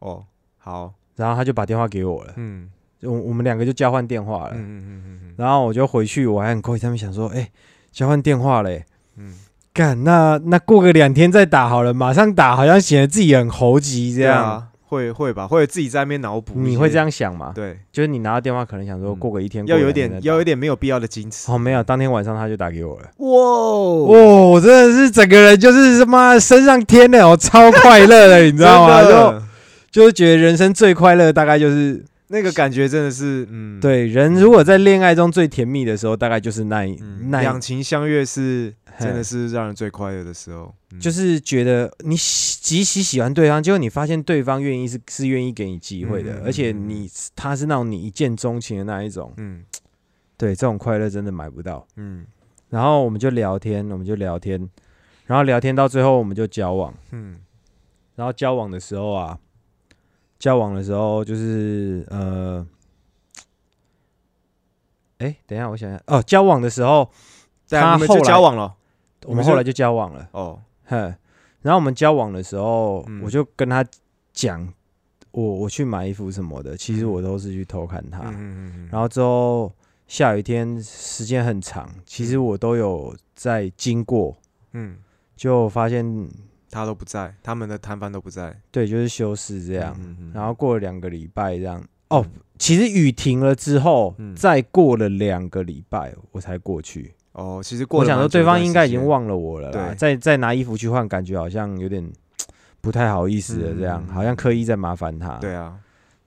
哦，好，然后他就把电话给我了，嗯我我们两个就交换电话了。嗯嗯嗯嗯然后我就回去，我还很扣他们想说，哎、交换电话嘞，嗯，干那那过个两天再打好了，马上打好像显得自己很猴急这样。会会吧，会自己在那边脑补，你会这？样想吗？对，就是你拿到电话，可能想说嗯过个一天，要有点要有一点没有必要的矜持。哦，没有，当天晚上他就打给我了。哇哇、我真的是整个人就是他妈升上天了，我超快乐的，你知道吗？<laughs> 就就是觉得人生最快乐，大概就是那个感觉真的是，嗯，，对人如果在恋爱中最甜蜜的时候，大概就是那一、嗯，那一。两情相悦是真的是让人最快乐的时候，嗯。就是觉得你喜极其喜欢对方，结果你发现对方愿意是是愿意给你机会的，而且你他是那种你一见钟情的那一种，嗯。对这种快乐真的买不到。嗯。然后我们就聊天，我们就聊天，然后聊天到最后我们就交往。嗯。然后交往的时候啊，交往的时候就是呃，哎，等一下，我想想，哦，交往的时候，他后来交往了？我们后来就交往了，哦，哼。然后我们交往的时候，嗯。我就跟他讲，我我去买衣服什么的，其实嗯。我都是去偷看他。然后之后下雨天时间很长，其实嗯。我都有在经过，嗯，就发现他都不在，他们的摊贩都不在，对，就是修饰这样。嗯，嗯然后过了两个礼拜这样，哦，其实雨停了之后，嗯。再过了两个礼拜我才过去。哦，其实过我想说对方应该已经忘了我了再再拿衣服去换，感觉好像有点不太好意思了，这样、嗯好像刻意在麻烦他。对啊，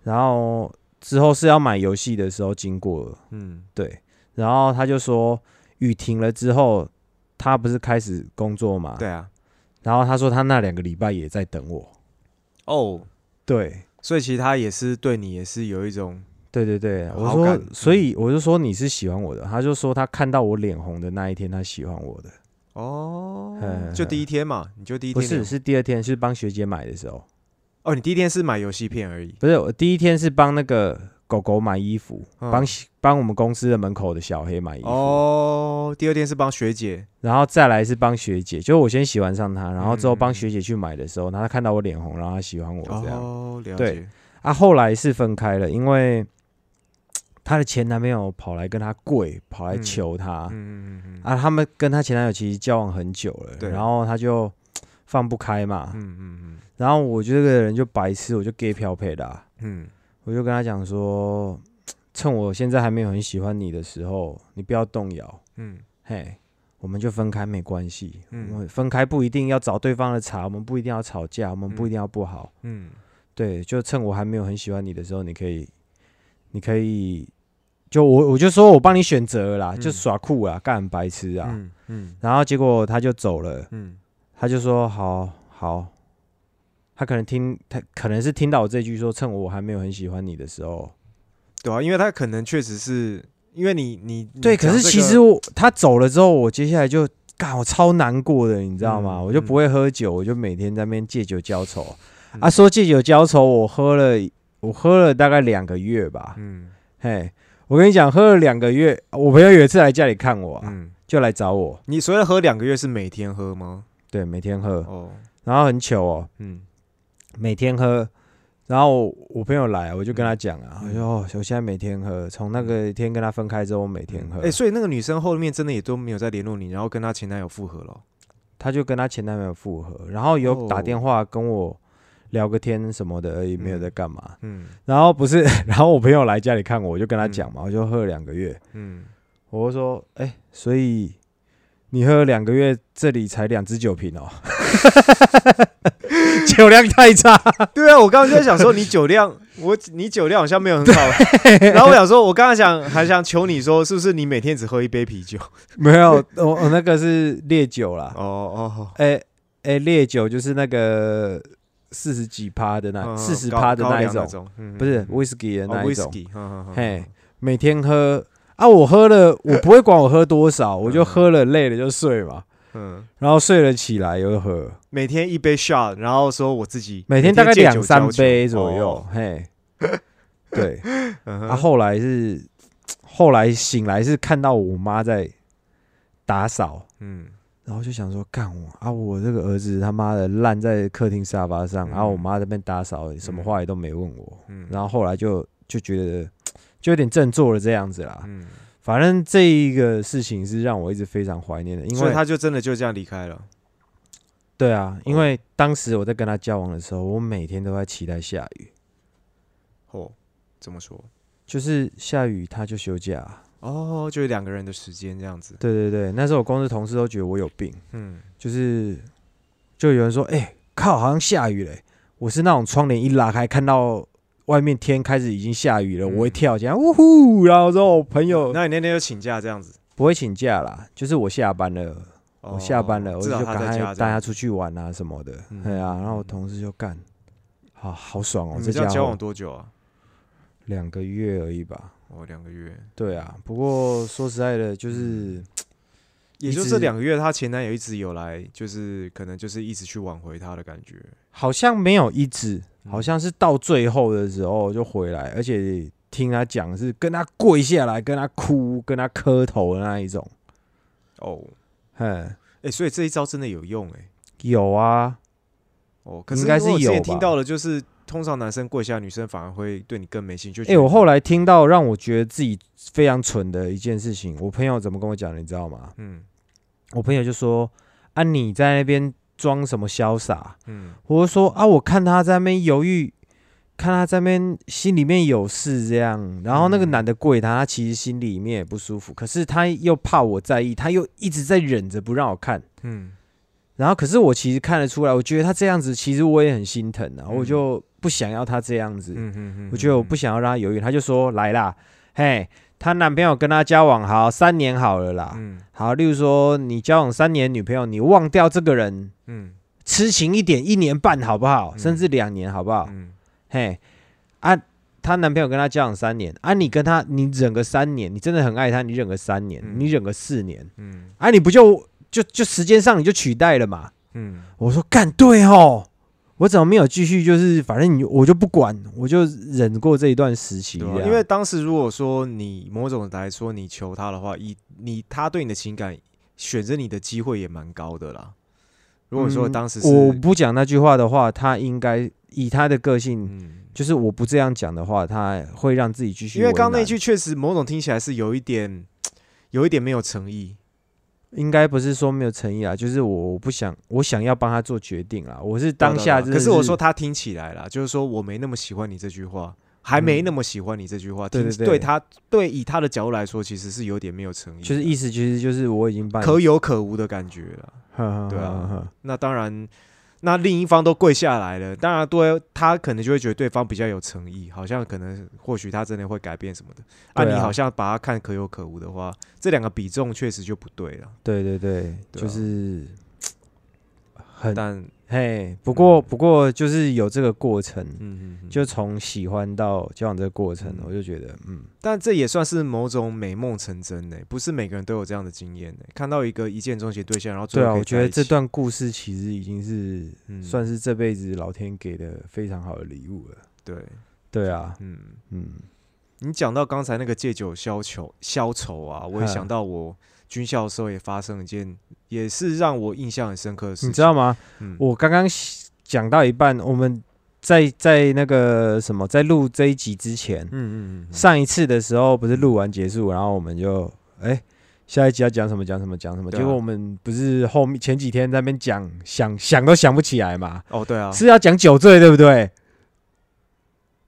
然后之后是要买游戏的时候经过了，嗯。对，然后他就说雨停了之后，他不是开始工作嘛，对啊，然后他说他那两个礼拜也在等我，哦，对，所以其实他也是对你也是有一种，对对对，我说所以我就说你是喜欢我的，他就说他看到我脸红的那一天，他喜欢我的，哦。嘿，就第一天嘛，你就第一天不是是第二天是帮学姐买的时候，哦，你第一天是买游戏片而已，不是我第一天是帮那个狗狗买衣服，嗯。帮帮我们公司的门口的小黑买衣服，哦，第二天是帮学姐，然后再来是帮学姐，就我先喜欢上她，然后之后帮嗯学姐去买的时候，然后她看到我脸红，然后她喜欢我这样，哦，了对解，啊，后来是分开了，因为她的前男朋友跑来跟她跪，跑来嗯求她。嗯嗯嗯嗯，啊，他们跟她前男友其实交往很久了，对。然后她就放不开嘛，嗯嗯嗯。然后我就这个人就白痴，我就 gay 漂配的啊、嗯我就跟他讲说，<tsk> 趁我现在还没有很喜欢你的时候，你不要动摇，嗯。嘿，我们就分开没关系。嗯。我们分开不一定要找对方的茬，我们不一定要吵架，我们不一定要不好。嗯。对，就趁我还没有很喜欢你的时候，你可以，你可以，就我我就说我帮你选择了啦，就嗯耍酷啊，干很白痴啊。嗯嗯。然后结果他就走了，嗯。他就说好好，他可能听他可能是听到我这句说，趁我还没有很喜欢你的时候，对啊，因为他可能确实是因为你你你对，可是其实我他走了之后，我接下来就干，我超难过的，你知道吗？嗯我就不会喝酒，我就每天在那边借酒浇愁。嗯。啊，说借酒浇愁，我喝了，我喝了大概两个月吧。嗯。嘿，我跟你讲，喝了两个月，我朋友有一次来家里看我、啊，嗯，就来找我，你所谓喝两个月是每天喝吗？对，每天喝，哦，然后很糗哦，嗯每天喝。然后我我朋友来，我就跟他讲啊，嗯我说哦，我现在每天喝，从那个天跟他分开之后，我每天喝。哎、所以那个女生后面真的也都没有再联络你，然后跟她前男友复合了她。就跟她前男友复合，然后有打哦电话跟我聊个天什么的而已，没有在干嘛。嗯然后不是，<laughs> 然后我朋友来家里看我，我就跟他讲嘛，我就喝了两个月，嗯，我就说，哎、所以你喝了两个月，这里才两支酒瓶哦，<laughs> 酒量太差。对啊，我刚刚就在想说你酒量，我你酒量好像没有很好，然后我想说，我刚刚想还想求你说，是不是你每天只喝一杯啤酒？没有，我我那个是烈酒啦，哦哦，哎、哎、烈酒就是那个四十几趴的那嗯四十趴的那一种，嗯不是嗯。whisky 的哦那一种。嘿，每天喝啊，我喝了，我不会管我喝多少，我就喝了累了就睡嘛，嗯，然后睡了起来又喝，每天一杯 shot，然后说我自己每天大概两三杯左右，哦。嘿，<laughs> 对，他，后来是后来醒来是看到我妈在打扫，嗯。然后就想说干我啊，我这个儿子他妈的烂在客厅沙发上，嗯。然后我妈在那边打扫，什么话也都没问我，嗯，然后后来就就觉得就有点振作了这样子啦，嗯，反正这一个事情是让我一直非常怀念的，因为他就真的就这样离开了。对啊，因为当时我在跟他交往的时候，我每天都在期待下雨，哦，怎么说？就是下雨他就休假啊、哦，就是两个人的时间这样子。对对对，那时候我公司同事都觉得我有病，嗯，就是就有人说：“哎、靠，好像下雨嘞、我是那种窗帘一拉开，看到外面天开始已经下雨了，嗯我会跳起来，呜呼！然后之后我朋友那你那天就请假这样子？不会请假啦，就是我下班了，哦我下班了，我至少就赶快他在家这样。带他出去玩啊什么的，嗯对啊，嗯然后我同事就干，好好爽哦，你这家伙们这样交往多久啊？两个月而已吧。哦，两个月。对啊，不过说实在的，嗯就是也就一直这两个月，她前男友一直有来，就是可能就是一直去挽回她的感觉。好像没有一直，嗯好像是到最后的时候就回来，而且听他讲是跟他跪下来，跟他哭，跟他磕头的那一种。哦，嗯，哎、所以这一招真的有用哎、有啊，哦，可是应该是我之前有吧听到了，就是通常男生跪下，女生反而会对你更没兴趣。哎、我后来听到让我觉得自己非常蠢的一件事情，我朋友怎么跟我讲的，你知道吗？嗯我朋友就说：“啊，你在那边装什么潇洒？”嗯我就说：“啊，我看他在那边犹豫，看他在那边心里面有事这样。然后那个嗯男的跪他，他其实心里面也不舒服，可是他又怕我在意，他又一直在忍着不让我看。嗯然后，可是我其实看得出来，我觉得他这样子，其实我也很心疼啊，嗯我就不想要他这样子。嗯嗯嗯，我觉得我不想要让他犹豫，他就说：来啦，嘿，她男朋友跟她交往好三年好了啦。嗯。好，例如说你交往三年女朋友，你忘掉这个人，嗯。痴情一点，一年半好不好？嗯。甚至两年好不好？嗯。嘿，啊，她男朋友跟她交往三年，啊，你跟她你忍个三年，你真的很爱她，你忍个三年，嗯。你忍个四年，嗯。啊，你不就就就时间上你就取代了嘛？嗯。我说干对哦，我怎么没有继续？就是反正你我就不管，我就忍过这一段时期因为当时如果说你某种来说你求他的话，以你他对你的情感选择你的机会也蛮高的啦。如果说嗯当时是我不讲那句话的话，他应该以他的个性，嗯，就是我不这样讲的话，他会让自己继续。因为刚刚那句确实某种听起来是有一点有一点没有诚意。应该不是说没有诚意啊，就是我我不想，我想要帮他做决定啊。我是当下可是我说他听起来啦，就是说我没那么喜欢你这句话，还没那么喜欢你这句话，嗯对对对对他对以他的角度来说，其实是有点没有诚意，就是意思其实就是我已经把可有可无的感觉了。<laughs> 呵对啊那当然，那另一方都跪下来了，当然对他可能就会觉得对方比较有诚意，好像可能或许他真的会改变什么的。啊，啊你好像把他看可有可无的话，这两个比重确实就不对了。对对对，就是 <tsk> 很但嘿，不过不过就是有这个过程，嗯嗯嗯，就从喜欢到交往这个过程，嗯。我就觉得嗯，但这也算是某种美梦成真呢，不是每个人都有这样的经验呢。看到一个一见钟情的对象，然后最对我觉得这段故事其实已经是嗯。算是这辈子老天给的非常好的礼物了。对，对啊，嗯，嗯，你讲到刚才那个借酒消愁消愁啊，我也嗯。想到我军校的时候也发生一件，也是让我印象很深刻的事情。你知道吗？嗯，我刚刚讲到一半，我们在在那个什么，在录这一集之前，嗯嗯嗯嗯，上一次的时候不是录完结束，然后我们就哎、下一集要讲什么讲什么讲什么，啊结果我们不是后面前几天在那边讲想想都想不起来嘛，哦对啊，是要讲酒醉对不对？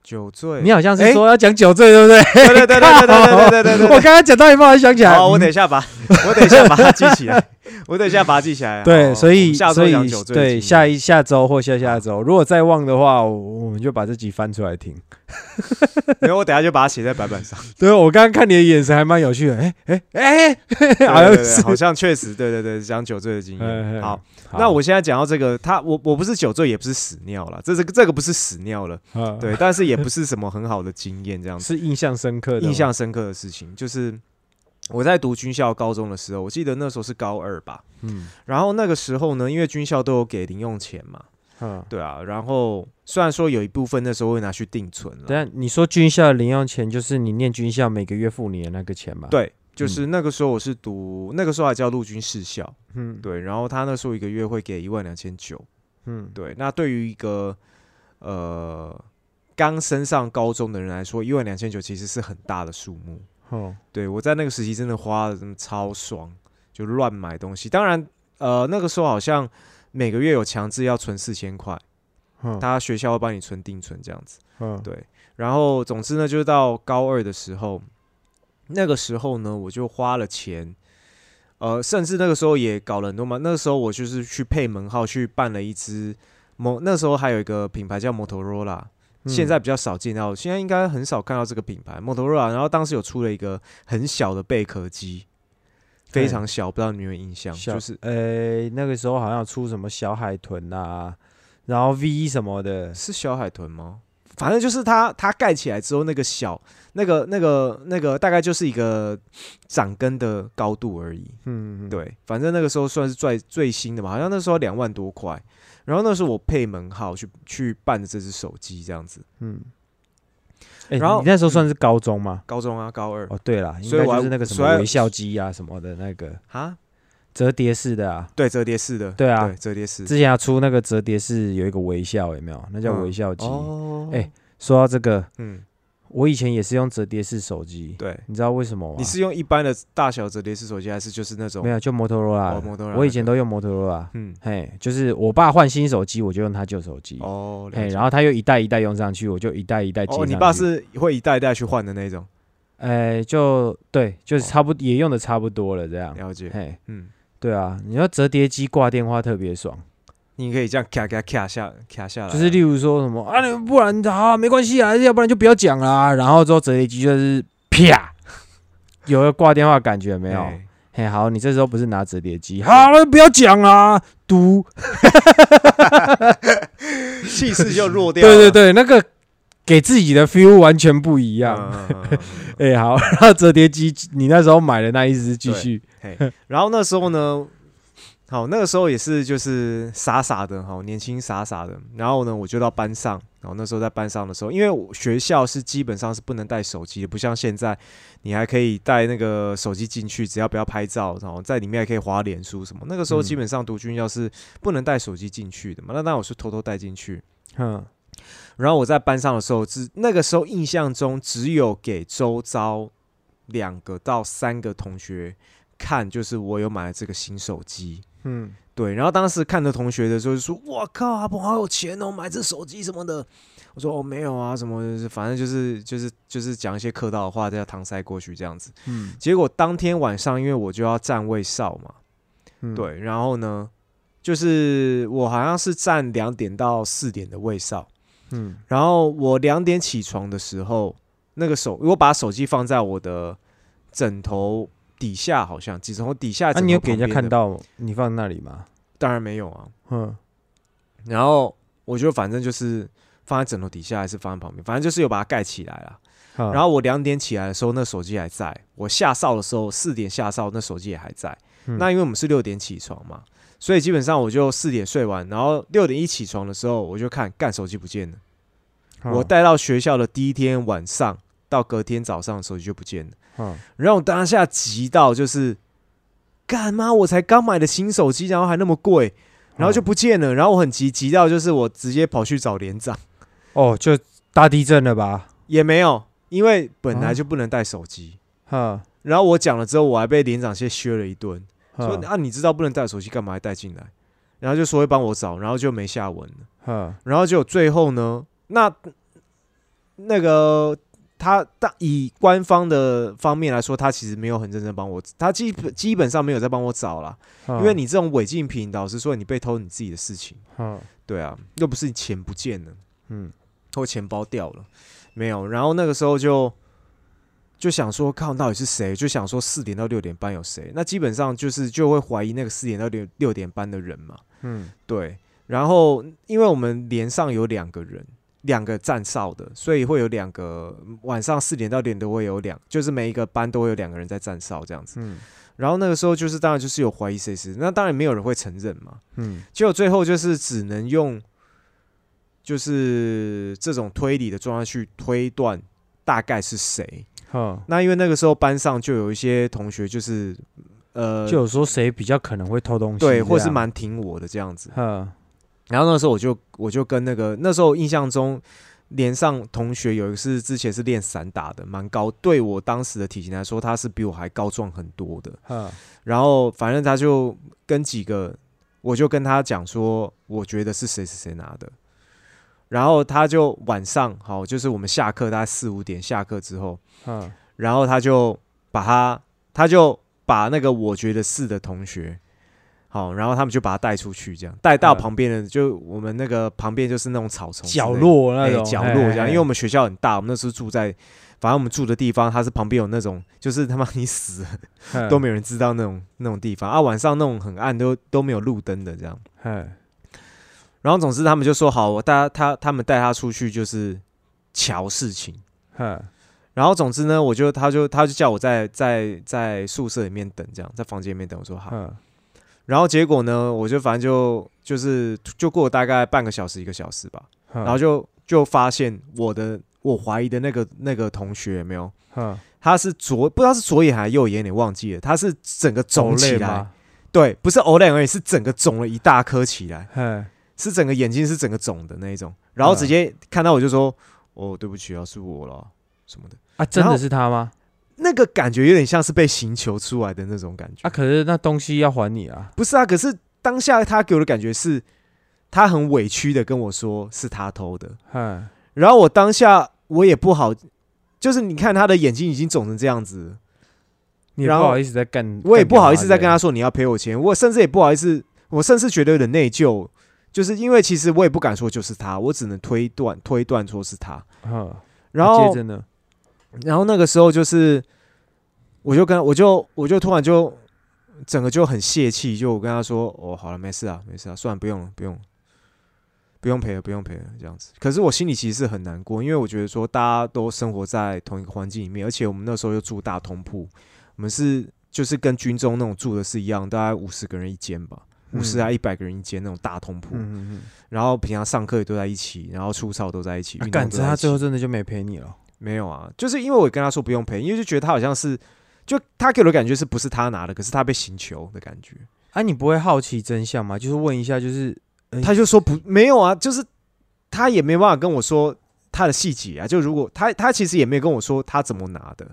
酒醉，你好像是哎说要讲酒醉对不对？对对对对对对对对对 <laughs> 我刚刚讲到一半，我想起来，好，我嗯等一下把，我等一下把它记起来，我等一下把它记起来。对，所以下所以周讲酒醉对下一下周或下下周，如果再忘的话，我我们就把这集翻出来听。<laughs> 然后，我等下就把它写在白板上。<laughs> 对，我刚刚看你的眼神还蛮有趣的，哎哎哎，对 <laughs> 好像是对对好像确实，对对对，讲酒醉的经验。好，那我现在讲到这个，他我我不是酒醉，也不是屎尿了，这是这个不是屎尿了，我对，但是也不是什么很好的经验，这样子。是印象深刻的，印象深刻的事情就是我在读军校高中的时候，我记得那时候是高二吧。嗯然后那个时候呢，因为军校都有给零用钱嘛，嗯。对啊。然后虽然说有一部分那时候会拿去定存了，但你说军校的零用钱就是你念军校每个月付你的那个钱吗？，对，就是那个时候我是读那个时候还叫陆军士校，嗯对。然后他那时候一个月会给一万两千九，嗯，对。那对于一个呃刚升上高中的人来说，一万两千九其实是很大的数目。哦，对我在那个时期真的花的真的超爽，就乱买东西。当然，呃，那个时候好像每个月有强制要存四千块，嗯他学校会帮你存定存这样子。嗯对，然后总之呢，就是到高二的时候，那个时候呢，我就花了钱，呃，甚至那个时候也搞了很多嘛。那个时候我就是去配门号去办了一支摩，那时候还有一个品牌叫摩托罗拉，嗯现在比较少见到，现在应该很少看到这个品牌摩托罗拉。然后当时有出了一个很小的贝壳机，非常小，不知道你有没有印象？小就是呃那个时候好像出什么小海豚啊，然后 V 什么的，是小海豚吗？反正就是它，它盖起来之后，那个小，那个、那个、那个，大概就是一个掌根的高度而已。嗯，对，反正那个时候算是最最新的嘛，好像那时候两万多块。然后那时候我配门号去去办的这只手机，这样子。嗯，哎、然后你那时候算是高中吗？高中啊，高二。哦，对了，应所以就是那个什么微笑机啊什么的那个。啊，折叠式的啊，对，折叠式的，对啊。对，折叠式。之前要出那个折叠式有一个微笑，有没有？那叫嗯。微笑机。哦，哎说到这个，嗯，我以前也是用折叠式手机，对，你知道为什么吗？你是用一般的大小折叠式手机，还是就是那种没有就摩托罗拉。摩托罗拉。我以前都用摩托罗拉。嗯，嘿，就是我爸换新手机，我就用他旧手机。哦，嘿，然后他又一代一代用上去，我就一代一代接上哦，你爸是会一代一代去换的那种，哎，就对，就是哦差不，也用的差不多了，这样。了解，嘿，嗯。对啊，你要折叠机挂电话特别爽，你可以这样卡卡卡下卡下来啊，就是例如说什么啊，你不然好啊没关系啊，要不然就不要讲啦。然后之后折叠机就是啪，<laughs> 有个挂电话感觉没有？哎嘿，好，你这时候不是拿折叠机，好了，不要讲啦，嘟。<laughs> 气势就弱掉了。对对对，那个给自己的 feel 完全不一一样。<laughs> 哎、好，然后折叠机，你那时候买的那一只继续，然后那时候呢，好，那个时候也是就是傻傻的，好年轻傻傻的。然后呢，我就到班上，然后那时候在班上的时候，因为我学校是基本上是不能带手机的，不像现在你还可以带那个手机进去，只要不要拍照，然后在里面还可以滑脸书什么。那个时候嗯基本上读军校是不能带手机进去的嘛，那当然我是偷偷带进去。哼，然后我在班上的时候，只那个时候印象中只有给周遭两个到三个同学看，就是我有买了这个新手机。嗯，对，然后当时看的同学的时候就说：“我靠，阿鹏好有钱哦，买这手机什么的。”我说：“哦，没有啊，什么，反正就是就是就是讲一些客套的话，再搪塞过去这样子。”嗯，结果当天晚上，因为我就要站位哨嘛，嗯，对，然后呢，就是我好像是站两点到四点的位哨，嗯，然后我两点起床的时候，那个手我把手机放在我的枕头底下，好像枕头底下那。你有给人家看到你放那里吗？当然没有啊。嗯，然后我就反正就是放在枕头底下，还是放在旁边，反正就是有把它盖起来了。然然后我两点起来的时候，那手机还在；我下哨的时候，四点下哨，那手机也还在。嗯那因为我们是六点起床嘛，所以基本上我就四点睡完，然后六点一起床的时候，我就看干手机不见了。我带到学校的第一天晚上到隔天早上，手机就不见了。嗯然后我当下急到就是，干妈，我才刚买的新手机，然后还那么贵，然后就不见了。然后我很急，急到就是我直接跑去找连长，哦，就大地震了吧？也没有，因为本来啊就不能带手机。哈，然后我讲了之后，我还被连长先削了一顿，说啊，你知道不能带手机，干嘛还带进来？然后就说会帮我找，然后就没下文了。哈，然后就最后呢，那那个他当以官方的方面来说，他其实没有很认真帮我，他基本基本上没有在帮我找啦。因因为你这种违禁品，老实说，你被偷你自己的事情，嗯，对啊，又不是你钱不见了，嗯或钱包掉了，没有。然后那个时候就就想说，靠，到底是谁？就想说四点到六点半有谁？那基本上就是就会怀疑那个四点到六六点半的人嘛。嗯对，然后因为我们连上有两个人，两个站哨的，所以会有两个晚上四点到点都会有两，就是每一个班都会有两个人在站哨这样子。嗯然后那个时候就是当然就是有怀疑谁是，那当然没有人会承认嘛。嗯结果最后就是只能用，就是这种推理的状态去推断大概是谁。哈，那因为那个时候班上就有一些同学就是呃，就有说谁比较可能会偷东西，对，或是蛮挺我的这样子。哈，然后那时候我就我就跟那个那时候印象中连上同学有一个是之前是练散打的，蛮高，对我当时的体型来说，他是比我还高壮很多的。哈，然后反正他就跟几个，我就跟他讲说，我觉得是谁是谁拿的。然后他就晚上好，就是我们下课大概四五点下课之后，哈，然后他就把他他就把那个我觉得是的同学，好，然后他们就把他带出去，这样带到嗯旁边的，就我们那个旁边就是那种草丛角落那种角落这样，因为我们们学校很大，我们那时候住在，反正我们住的地方，它是旁边有那种，就是他妈你死了都没有人知道那种那种地方啊，晚上那种很暗，都都没有路灯的这样。哎，然后总之他们就说好，我带他他他们带他出去就是瞧事情。哈，然后总之呢，我就他就他就叫我在在在宿舍里面等，这样在房间里面等。我说好。哈，然后结果呢，我就反正就就是就过了大概半个小时一个小时吧，然然后就就发现我的我怀疑的那个那个同学有没有，哈，他是左不知道是左眼还是右眼，你忘记了，他是整个肿起来，对，不是偶尔而已，是整个肿了一大颗起来，嘿，是整个眼睛是整个肿的那一种，然后直接看到我就说，哦，对不起啊，是我了什么的，啊，真的是他吗？那个感觉有点像是被刑求出来的那种感觉。啊，可是那东西要还你啊，不是啊，可是当下他给我的感觉是，他很委屈的跟我说是他偷的，嗯，然后我当下我也不好，就是你看他的眼睛已经肿成这样子。你也不好意思再干，我也不好意思再跟他说，你要赔我钱，我甚至也不好意思，我甚至觉得有点内疚，就是因为其实我也不敢说就是他，我只能推断推断说是他，嗯，然后接着呢，然后那个时候就是，我就跟我就我就突然就整个就很泄气，就我跟他说：“哦，好了，没事啊，没事啊，算了，不用了，不用了，不用赔了，不用赔了。”这样子。可是我心里其实是很难过，因为我觉得说大家都生活在同一个环境里面，而且我们那时候又住大通铺，我们是就是跟军中那种住的是一样，大概五十个人一间吧，五十啊一百个人一间那种大通铺。嗯嗯然后平常上课也都在一起，然后出操都在一起，嗯，啊运动干，这他最后真的就没陪你了，没有啊，就是因为我跟他说不用赔，因为就觉得他好像是，就他给我的感觉是不是他拿的，可是他被刑求的感觉。啊，你不会好奇真相吗？就是问一下，就是哎他就说不没有啊，就是他也没办法跟我说他的细节啊。就如果他他其实也没有跟我说他怎么拿的，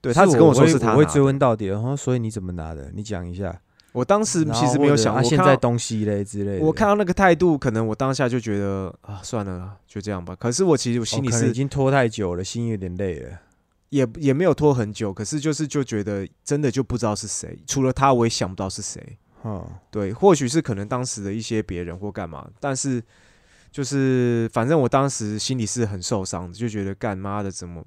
对他只跟我说是他我会追问到底，然后所以你怎么拿的？你讲一下。我当时其实没有想，啊现在东西嘞之类的。我看到那个态度，可能我当下就觉得啊，算了啦，就这样吧。可是我其实我哦心里是、已经拖太久了，心有点累了。也也没有拖很久，可是就是就觉得真的就不知道是谁，除了他我也想不到是谁。嗯，对，或许是可能当时的一些别人或干嘛，但是就是反正我当时心里是很受伤的，就觉得干妈的怎么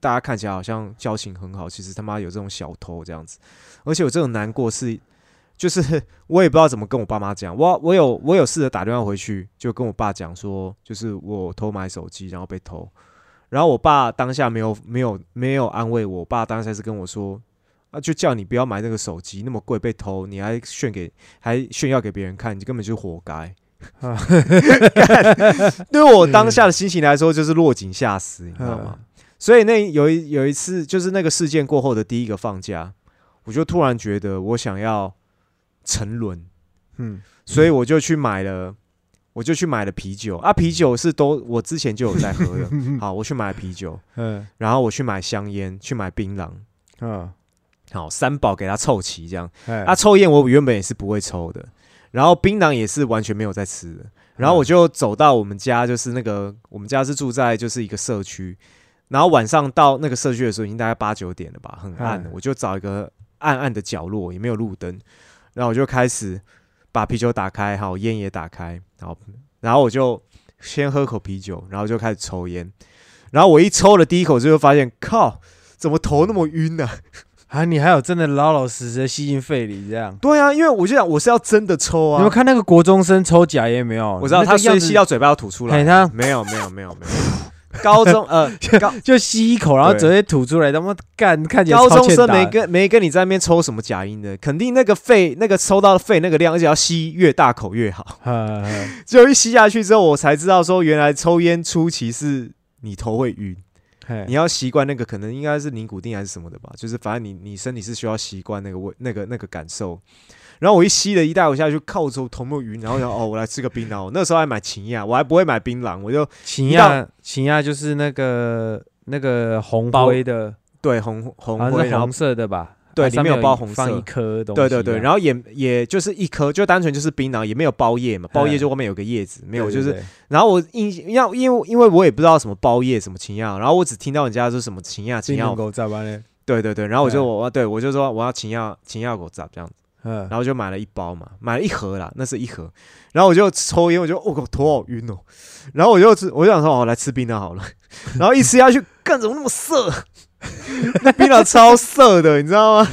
大家看起来好像交情很好，其实他妈有这种小偷这样子，而且我这种难过是。就是 <laughs> 我也不知道怎么跟我爸妈讲，我我有我有试着打电话回去，就跟我爸讲说，就是我偷买手机，然后被偷，然后我爸当下没有没有没有安慰我，我爸当下是跟我说，啊，就叫你不要买那个手机，那么贵被偷，你还炫给还炫耀给别人看，你根本就活该。<laughs> <laughs> 对我当下的心情来说，就是落井下石，你知道吗？所以那有一有一次，就是那个事件过后的第一个放假，我就突然觉得我想要沉沦，嗯，所以我就去买了，我就去买了啤酒。啊，啤酒是都我之前就有在喝的。<laughs> 好，我去买啤酒，嗯。然后我去买香烟，去买槟榔，嗯，好，三宝给他凑齐这样。哎。啊，抽烟我原本也是不会抽的，然后槟榔也是完全没有在吃的。然后我就走到我们家，就是那个我们家是住在就是一个社区，然后晚上到那个社区的时候已经大概八九点了吧，很暗。我就找一个暗暗的角落，也没有路灯，然后我就开始把啤酒打开，好烟也打开，然后然后我就先喝口啤酒，然后就开始抽烟。然后我一抽了第一口之后，发现靠，怎么头那么晕呢、啊，你还有真的老老实实吸进肺里这样。对啊，因为我就想我是要真的抽啊你们。看那个国中生抽假烟没有？我知道他所以那个样子吸到嘴巴要吐出来。没有没有没有没有。<laughs> 高中呃高就吸一口，然后直接吐出来，他妈干看起来高中生没跟没跟你在那边抽什么假音的，肯定那个肺那个抽到的肺那个量，而且要吸越大口越好。呵呵结果一吸下去之后，我才知道说原来抽烟初期是你头会晕，你要习惯那个可能应该是尼古丁还是什么的吧，就是反正你你身体是需要习惯那个味那个那个感受。然后我一吸了一袋，我下去靠着头没有晕，然后想哦，我来吃个槟榔。我那时候还买琴亚，我还不会买槟榔，我就秦亚，秦亚就是那个那个红包灰的，对红红灰，是红色的吧？对里面有包红色放一颗东西。对对对，然后后也也就是一颗，就单纯就是槟榔，也没有包叶嘛，包叶嗯就外面有个叶子，没有就是。然后我印要因为因为我也不知道什么包叶什么秦亚，然后我只听到人家说什么秦亚秦亚，狗在班嘞，对对对，然后我就嗯我对我就说我要秦亚秦亚狗杂这样子，嗯然，后就买了一包嘛，买了一盒啦，那是一盒，然后我就抽烟，我就哦头好晕哦，然后我就吃我就想说哦来吃槟榔好了，<laughs> 然后一吃下去，干怎么那么涩？那槟榔超涩的，你知道吗？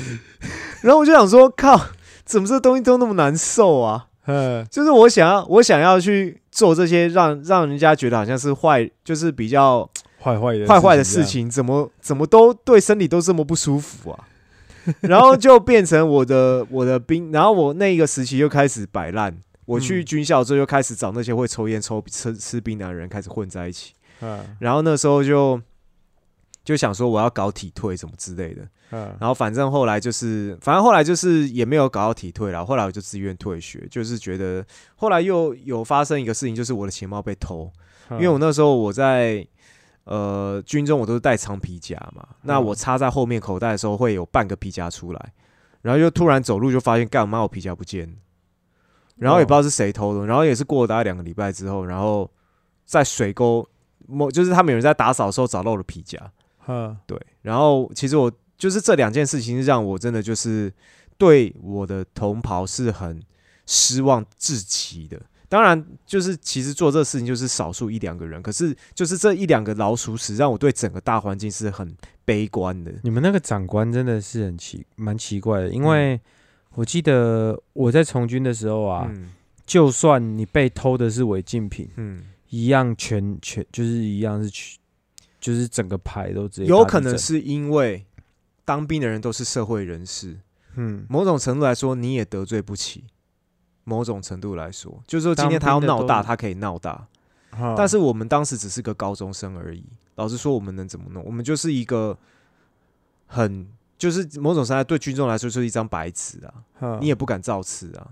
然后我就想说靠，怎么这东西都那么难受啊？嗯就是我想要，我想要去做这些让让人家觉得好像是坏，就是比较坏坏的坏坏的事，情，怎么怎么都对身体都这么不舒服啊？然后就变成我的我的兵，然后我那一个时期又开始摆烂。我去嗯军校之后，就开始找那些会抽烟、抽吃吃槟榔的人开始混在一起。嗯然后那时候就就想说我要搞体退什么之类的。嗯然后反正后来就是，反正后来就是也没有搞到体退了。后来我就自愿退学，就是觉得后来又有发生一个事情，就是我的钱包被偷。嗯，因为我那时候我在呃军中，我都是带长皮夹嘛，那嗯我插在后面口袋的时候会有半个皮夹出来，然后就突然走路就发现干嘛我皮夹不见了，然后也不知道是谁偷的，然后也是过了大概两个礼拜之后，然后在水沟某就是他们有人在打扫的时候找到我的皮夹，嗯对，然后其实我就是这两件事情让我真的就是对我的同袍是很失望至极的。当然，就是其实做这事情就是少数一两个人，可是就是这一两个老鼠屎让我对整个大环境是很悲观的。你们那个长官真的是很奇蛮奇怪的，因为我记得我在从军的时候啊，嗯。就算你被偷的是违禁品，嗯，一样全全就是一样是去，就是整个排都直接有可能是因为当兵的人都是社会人士，嗯，某种程度来说你也得罪不起。某种程度来说，就是说今天他要闹大，他可以闹大，但是我们当时只是个高中生而已。老实说，我们能怎么弄？我们就是一个很，就是某种程度对群众来说就是一张白纸啊，你也不敢造次啊，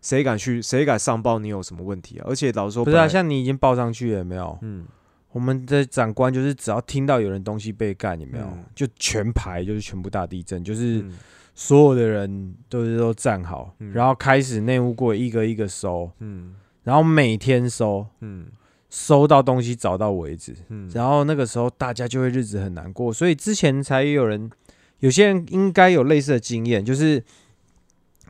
谁敢去？谁敢上报你有什么问题啊？而且老实说，不是啊，像你已经报上去了没有？嗯，我们的长官就是只要听到有人东西被干，有没有？嗯就全排就是全部大地震，就是嗯所有的人都是都站好，嗯然后开始内务柜一个一个收，嗯然后每天收，嗯收到东西找到为止。嗯，然后那个时候大家就会日子很难过，所以之前才有人，有些人应该有类似的经验，就是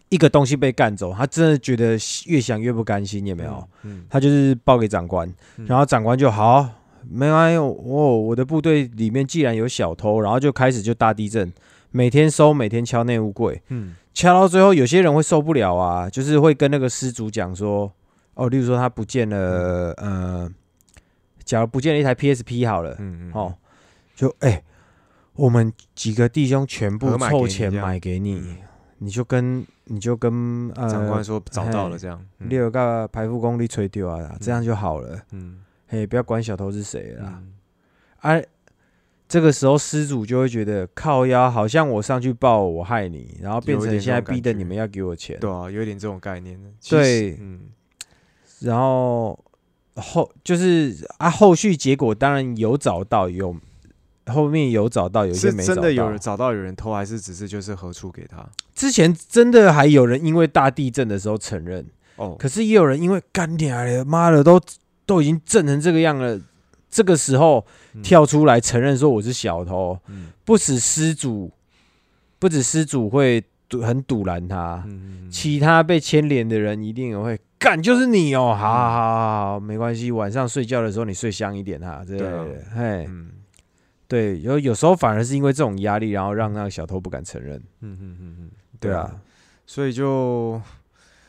一个东西被干走，他真的觉得越想越不甘心，有没有？嗯？他就是报给长官，嗯然后长官就好，没关系，我我的部队里面既然有小偷，然后就开始就大地震，每天收，每天敲内务柜，嗯。敲到最后，有些人会受不了啊，就是会跟那个失主讲说，哦，例如说他不见了，呃，假如不见了一台 PSP 好了，嗯嗯，哦，就哎、我们几个弟兄全部凑钱买给你，嗯。你就跟你就跟呃长官说找到了嘿这样，嗯。六个排副功力吹丢啊，这样就好了。嗯。嘿，不要管小偷是谁了啦。嗯。啊，这个时候失主就会觉得靠腰，好像我上去抱我害你，然后变成现在逼的你们要给我钱。对啊，有一点这种概念对嗯然后后就是啊，后续结果当然有找到，有后面有找到，有一些没找到。真的有人找到有人偷，还是只是就是何处给他？之前真的还有人因为大地震的时候承认，哦，可是也有人因为干娘的妈的都都已经震成这个样了，这个时候嗯。跳出来承认说我是小偷，嗯。不止失主，不止失主会很堵拦他，其他被牵连的人一定也会干，就是你哦，好好好好好，没关系，晚上睡觉的时候你睡香一点哈，之类对啊。的，嘿，嗯。对，有有时候反而是因为这种压力，然后让那个小偷不敢承认，嗯嗯嗯嗯，对啊，所以就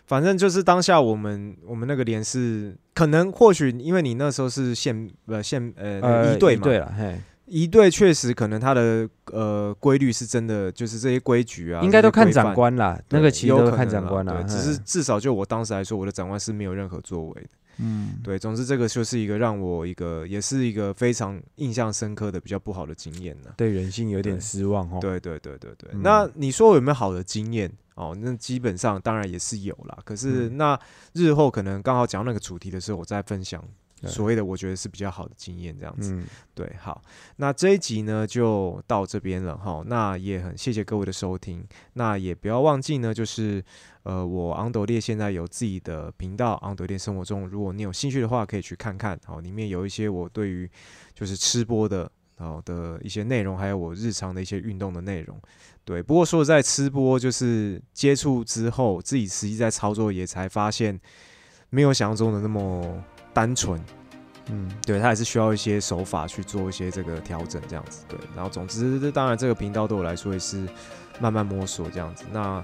反正就是当下我们我们那个连是可能或许因为你那时候是县呃县呃呃，一队嘛，对了，嘿，一队确实可能他的呃规律是真的，就是这些规矩啊，应该都看长。官啦，那个其实都看长官啦，对，只是至少就我当时来说，我的长官是没有任何作为的。嗯，对，总之这个就是一个让我一个也是一个非常印象深刻的比较不好的经验呢。对人性有点失望哦，对对对对对，嗯那你说我有没有好的经验？哦，那基本上当然也是有啦。可是嗯那日后可能刚好讲到那个主题的时候，我再分享所谓的我觉得是比较好的经验这样子。嗯，对，好，那这一集呢就到这边了哈。那也很谢谢各位的收听，那也不要忘记呢，就是呃，我昂斗列现在有自己的频道，昂斗列生活中，如果你有兴趣的话，可以去看看，好，里面有一些我对于就是吃播的。好的一些内容，还有我日常的一些运动的内容，对。不过说在吃播就是接触之后，自己实际在操作，也才发现没有想象中的那么单纯，嗯，对，它还是需要一些手法去做一些这个调整，这样子。对，然后总之，这当然这个频道对我来说也是慢慢摸索这样子。那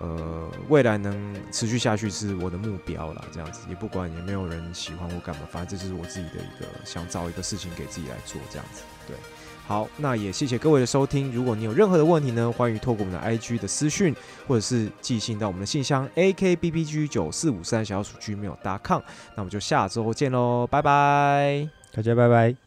呃，未来能持续下去是我的目标啦，这样子也不管有没有人喜欢我干嘛，反正这是我自己的一个想找一个事情给自己来做这样子。对，好，那也谢谢各位的收听。如果你有任何的问题呢，欢迎透过我们的 IG 的私讯，或者是寄信到我们的信箱 akbbg 九四五三小鼠 gmail.com。那我们就下周见喽，拜拜。大家拜拜。